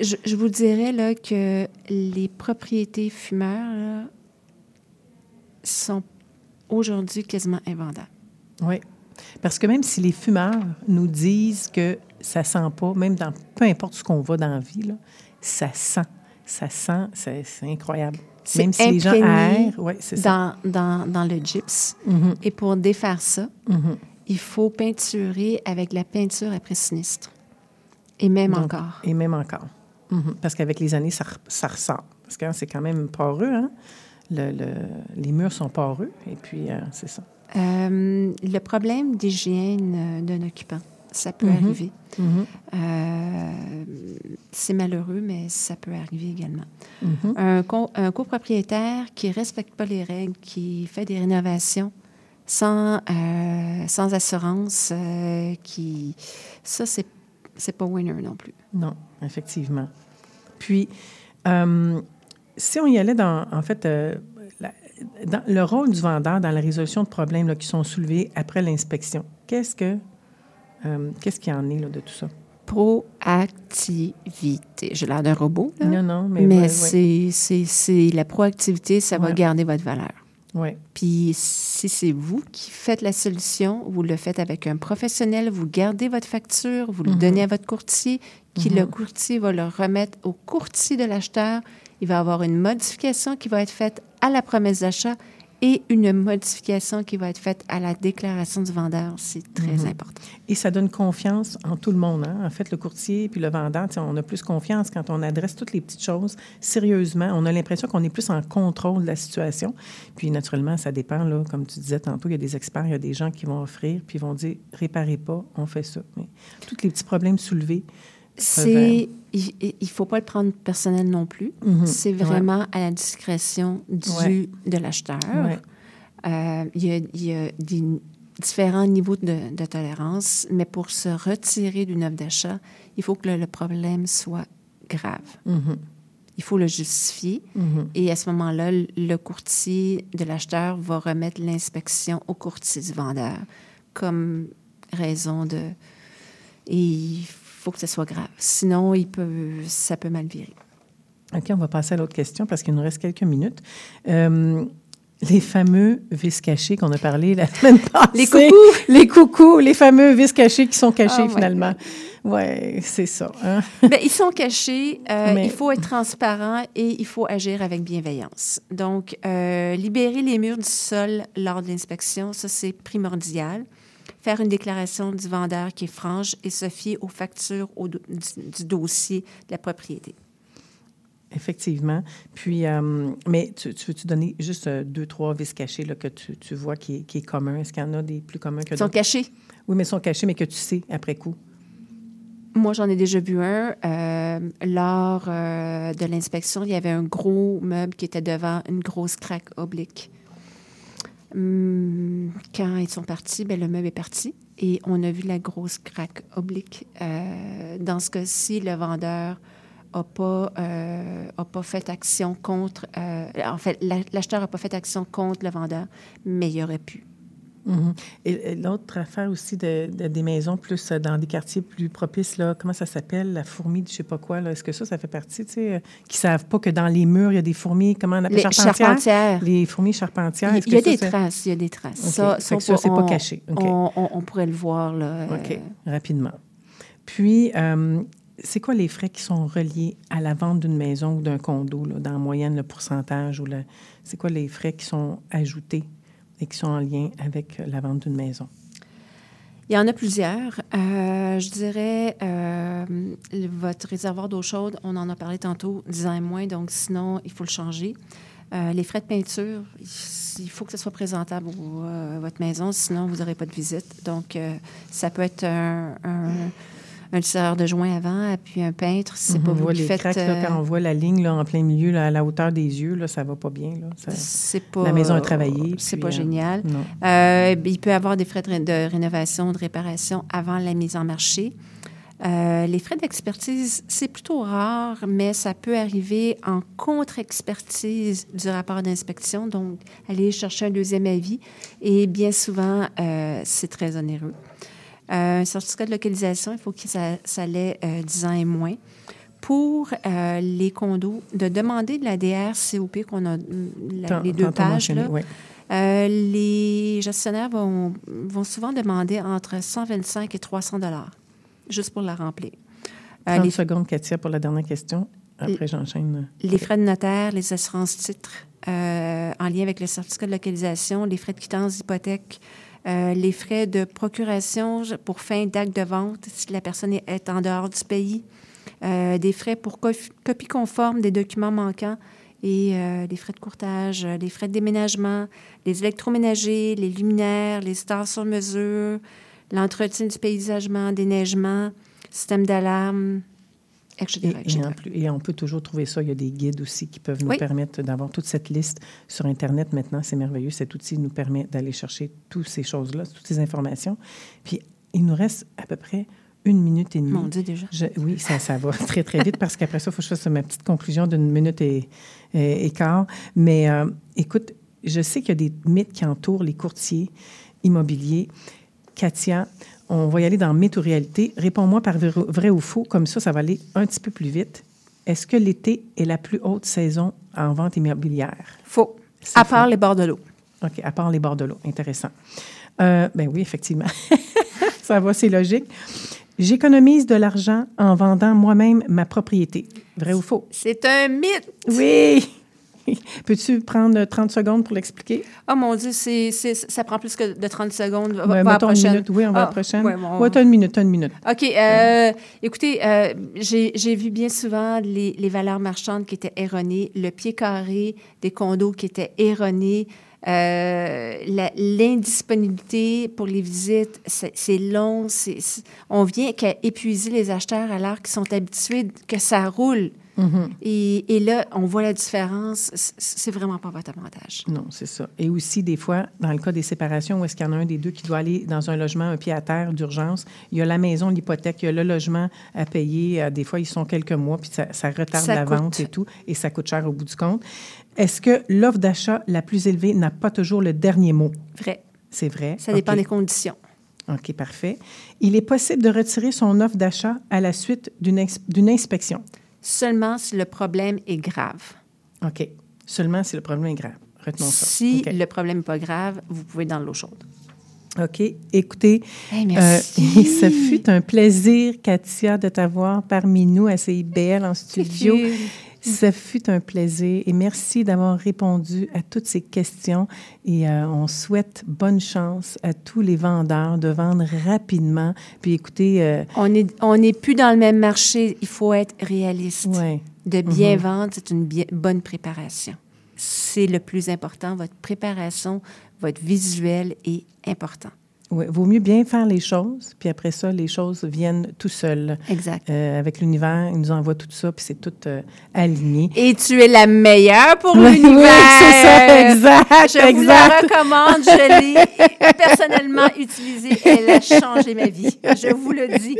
Je, je vous dirais là, que les propriétés fumeurs là, sont aujourd'hui quasiment invendable. Oui. Parce que même si les fumeurs nous disent que ça sent pas, même dans peu importe ce qu'on va dans la vie, là, ça sent. Ça sent, c'est incroyable. C'est Même si les gens aèrent, oui, c'est ça. dans, dans, dans le gypse. Mhm. Et pour défaire ça, Mhm. il faut peinturer avec la peinture après sinistre. Et même Donc, encore. Et même encore. Mhm. Parce qu'avec les années, ça, ça ressort. Parce que hein, c'est quand même poreux, hein? Le- le- les murs sont poreux, et puis euh, c'est ça. Euh, le problème d'hygiène euh, d'un occupant, ça peut Mhm. arriver. Mhm. Euh, c'est malheureux, mais ça peut arriver également. Mhm. Un, co- un copropriétaire qui ne respecte pas les règles, qui fait des rénovations sans, euh, sans assurance, euh, qui ça, c'est, c'est pas winner non plus. Non, effectivement. Puis, si on y allait dans, en fait, la- dans le rôle du vendeur dans la résolution de problèmes là, qui sont soulevés après l'inspection, qu'est-ce que, euh, qu'est-ce qu'il y en est là, de tout ça? Proactivité. J'ai l'air d'un robot, là. Non, non, mais... mais ouais, c'est, la proactivité, ça va garder votre valeur. Oui. Puis si c'est vous qui faites la solution, vous le faites avec un professionnel, vous gardez votre facture, vous le Mhm. donnez à votre courtier, qui Mhm. le courtier va le remettre au courtier de l'acheteur. Il va avoir une modification qui va être faite à la promesse d'achat et une modification qui va être faite à la déclaration du vendeur. C'est très Mhm. important. Et ça donne confiance en tout le monde. hein? En fait, le courtier puis le vendeur, on a plus confiance quand on adresse toutes les petites choses sérieusement. On a l'impression qu'on est plus en contrôle de la situation. Puis, naturellement, ça dépend. Là, comme tu disais tantôt, il y a des experts, il y a des gens qui vont offrir puis ils vont dire réparez pas, on fait ça. Mais tous les petits problèmes soulevés. C'est, il ne faut pas le prendre personnel non plus. Mhm. C'est Ouais. vraiment à la discrétion du, Ouais. de l'acheteur. Ouais. Euh, il, y a, il y a des différents niveaux de, de tolérance, mais pour se retirer d'une œuvre d'achat, il faut que le, le problème soit grave. Mhm. Il faut le justifier. Mhm. Et à ce moment-là, le- courtier de l'acheteur va remettre l'inspection au courtier du vendeur comme raison de... Et faut que ce soit grave. Sinon, il peut, ça peut mal virer. OK, on va passer à l'autre question parce qu'il nous reste quelques minutes. Euh, les fameux vis cachés qu'on a parlé la semaine passée. Les coucous! Les coucous, les fameux vis cachés qui sont cachés Oh my finalement. Oui, c'est ça. hein. Ben, ils sont cachés. euh, Mais- Il faut être transparent et il faut agir avec bienveillance. Donc, euh, libérer les murs du sol lors de l'inspection, ça, c'est primordial. Faire une déclaration du vendeur qui est franche et se fier aux factures au do- du, du dossier de la propriété. Effectivement. Puis, euh, mais tu, tu veux-tu donner juste euh, deux, trois vis cachés là, que tu, tu vois qui est, qui est commun? Est-ce qu'il y en a des plus communs que Ils sont d'autres? cachés. Oui, mais ils sont cachés, mais que tu sais après coup. Moi, j'en ai déjà vu un. euh, lors euh, de l'inspection, il y avait un gros meuble qui était devant une grosse craque oblique. Hum, quand ils sont partis, ben, le meuble est parti et on a vu la grosse craque oblique. Euh, dans ce cas-ci, le vendeur n'a pas, euh, pas fait action contre... euh, en fait, la- l'acheteur n'a pas fait action contre le vendeur, mais il aurait pu. Mhm. Et, et l'autre affaire aussi de, de- des maisons plus euh, dans des quartiers plus propices, là, comment ça s'appelle, la fourmi de je sais pas quoi, là, est-ce que ça, ça fait partie, tu sais, euh, qui savent pas que dans les murs, il y a des fourmis, comment on appelle Les charpentières? charpentières. Les fourmis charpentières. Il y a ça, des traces, il y a des traces. OK. Ça, ça, ça, c'est pas caché. On, on- on pourrait le voir, là. OK, euh, rapidement. Puis, euh, c'est quoi les frais qui sont reliés à la vente d'une maison ou d'un condo, là, dans la moyenne, le pourcentage ou le... C'est quoi les frais qui sont ajoutés? Et qui sont en lien avec la vente d'une maison? Il y en a plusieurs. Euh, je dirais euh, votre réservoir d'eau chaude, on en a parlé tantôt, 10 ans et moins, donc sinon, il faut le changer. Euh, les frais de peinture, il faut que ce soit présentable euh, à votre maison, sinon vous n'aurez pas de visite. Donc, euh, ça peut être un, un tisseur de joint avant, puis un peintre, c'est Mhm, pas on vous voit qui les faites... craques, là, euh, quand on voit la ligne là, en plein milieu, là, à la hauteur des yeux, là, ça va pas bien. Ça- c'est pas... La maison est travaillée. C'est puis, pas euh, génial. Euh, il peut y avoir des frais de, ré- de rénovation, de réparation avant la mise en marché. Euh, les frais d'expertise, c'est plutôt rare, mais ça peut arriver en contre-expertise du rapport d'inspection, donc aller chercher un deuxième avis. Et bien souvent, euh, c'est très onéreux. Euh, un certificat de localisation, il faut que ça, ça l'ait euh, 10 ans et moins. Pour euh, les condos, de demander de la DRCOP qu'on a, la- Tant- les deux pages, là, oui. Euh, les gestionnaires vont, vont souvent demander entre 125 et 300 dollars juste pour la remplir. 30 les... secondes, Katia, pour la dernière question. Après, j'enchaîne. Les frais de notaire, les assurances titres euh, en lien avec le certificat de localisation, les frais de quittance d'hypothèque, euh, les frais de procuration pour fin d'acte de vente si la personne est en dehors du pays, euh, des frais pour copie conforme des documents manquants et des frais de courtage, les frais de déménagement, les électroménagers, les luminaires, les stars sur mesure, l'entretien du paysagement, déneigement, système d'alarme, etc. Et, et, on peut toujours trouver ça. Il y a des guides aussi qui peuvent nous permettre d'avoir toute cette liste sur Internet maintenant. C'est merveilleux. Cet outil nous permet d'aller chercher toutes ces choses-là, toutes ces informations. Puis, il nous reste à peu près une minute et demie. Mon Dieu, déjà. oui, ça, ça va très, très vite parce qu'après ça, il faut que je fasse ma petite conclusion d'une minute et, et, quart. Mais euh, écoute, je sais qu'il y a des mythes qui entourent les courtiers immobiliers. Katia, on va y aller dans mythe ou réalité. Réponds-moi par vrai ou faux, comme ça, ça va aller un petit peu plus vite. Est-ce que l'été est la plus haute saison en vente immobilière? Faux. À part les bords de l'eau. OK, à part les bords de l'eau. Intéressant. Euh, ben oui, effectivement. ça va, c'est logique. J'économise de l'argent en vendant moi-même ma propriété. Vrai ou faux? C'est un mythe. Oui. Peux-tu prendre 30 secondes pour l'expliquer? Oh mon Dieu, c'est, ça prend plus que de 30 secondes. Va, ouais, va Une minute. Oui, on va à la ah, prochaine. Oui, bon, une minute, une minute. OK. Euh, écoutez, euh, j'ai, vu bien souvent les, les, valeurs marchandes qui étaient erronées, le pied carré des condos qui étaient erronés. Euh, l'indisponibilité pour les visites, c'est long. on vient qu'à épuiser les acheteurs alors qu'ils sont habitués que ça roule. Mm-hmm. et, là, on voit la différence. C'est vraiment pas votre avantage. Non, c'est ça. Et aussi, des fois, dans le cas des séparations, où est-ce qu'il y en a un des deux qui doit aller dans un logement, un pied à terre d'urgence, il y a la maison, l'hypothèque, il y a le logement à payer. Euh, des fois, ils sont quelques mois, puis ça, retarde la vente et tout, et ça coûte cher au bout du compte. Est-ce que l'offre d'achat la plus élevée n'a pas toujours le dernier mot? Vrai. C'est vrai. Ça dépend des conditions. OK, parfait. Il est possible de retirer son offre d'achat à la suite d'une inspection seulement si le problème est grave. OK. Seulement si le problème est grave. Retenons ça. Si le problème n'est pas grave, vous pouvez dans l'eau chaude. OK. Écoutez, merci. Euh, ça fut un plaisir, Katia, de t'avoir parmi nous à CIBL en studio. Ça fut un plaisir et merci d'avoir répondu à toutes ces questions. Et euh, on souhaite bonne chance à tous les vendeurs de vendre rapidement. Puis écoutez. Euh, on n'est on est plus dans le même marché. Il faut être réaliste. De bien mm-hmm. vendre, c'est une bonne préparation. C'est le plus important. Votre préparation, votre visuel est important. Oui, vaut mieux bien faire les choses, puis après ça, les choses viennent tout seules. Exact. Euh, avec l'univers, il nous envoie tout ça, puis c'est tout euh, aligné. Et tu es la meilleure pour l'univers. Oui, c'est ça, exact. Je vous la recommande. Je l'ai personnellement utilisée. Elle a changé ma vie. Je vous le dis.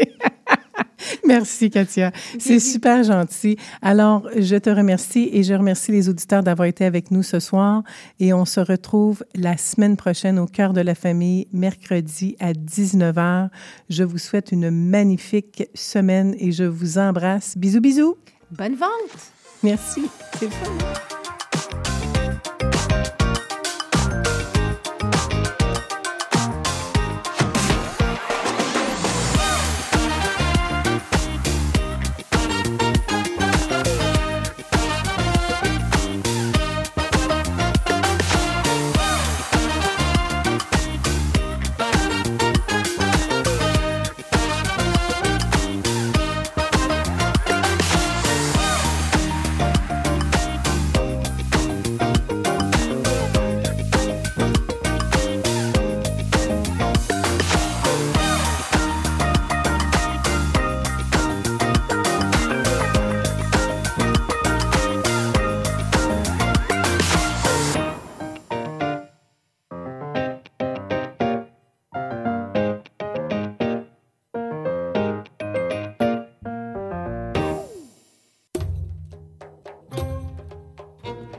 Merci, Katia. C'est super gentil. Alors, je te remercie et je remercie les auditeurs d'avoir été avec nous ce soir. Et on se retrouve la semaine prochaine au cœur de la famille, mercredi à 19h. Je vous souhaite une magnifique semaine et je vous embrasse. Bisous, bisous. Bonne vente. Merci. C'est fun.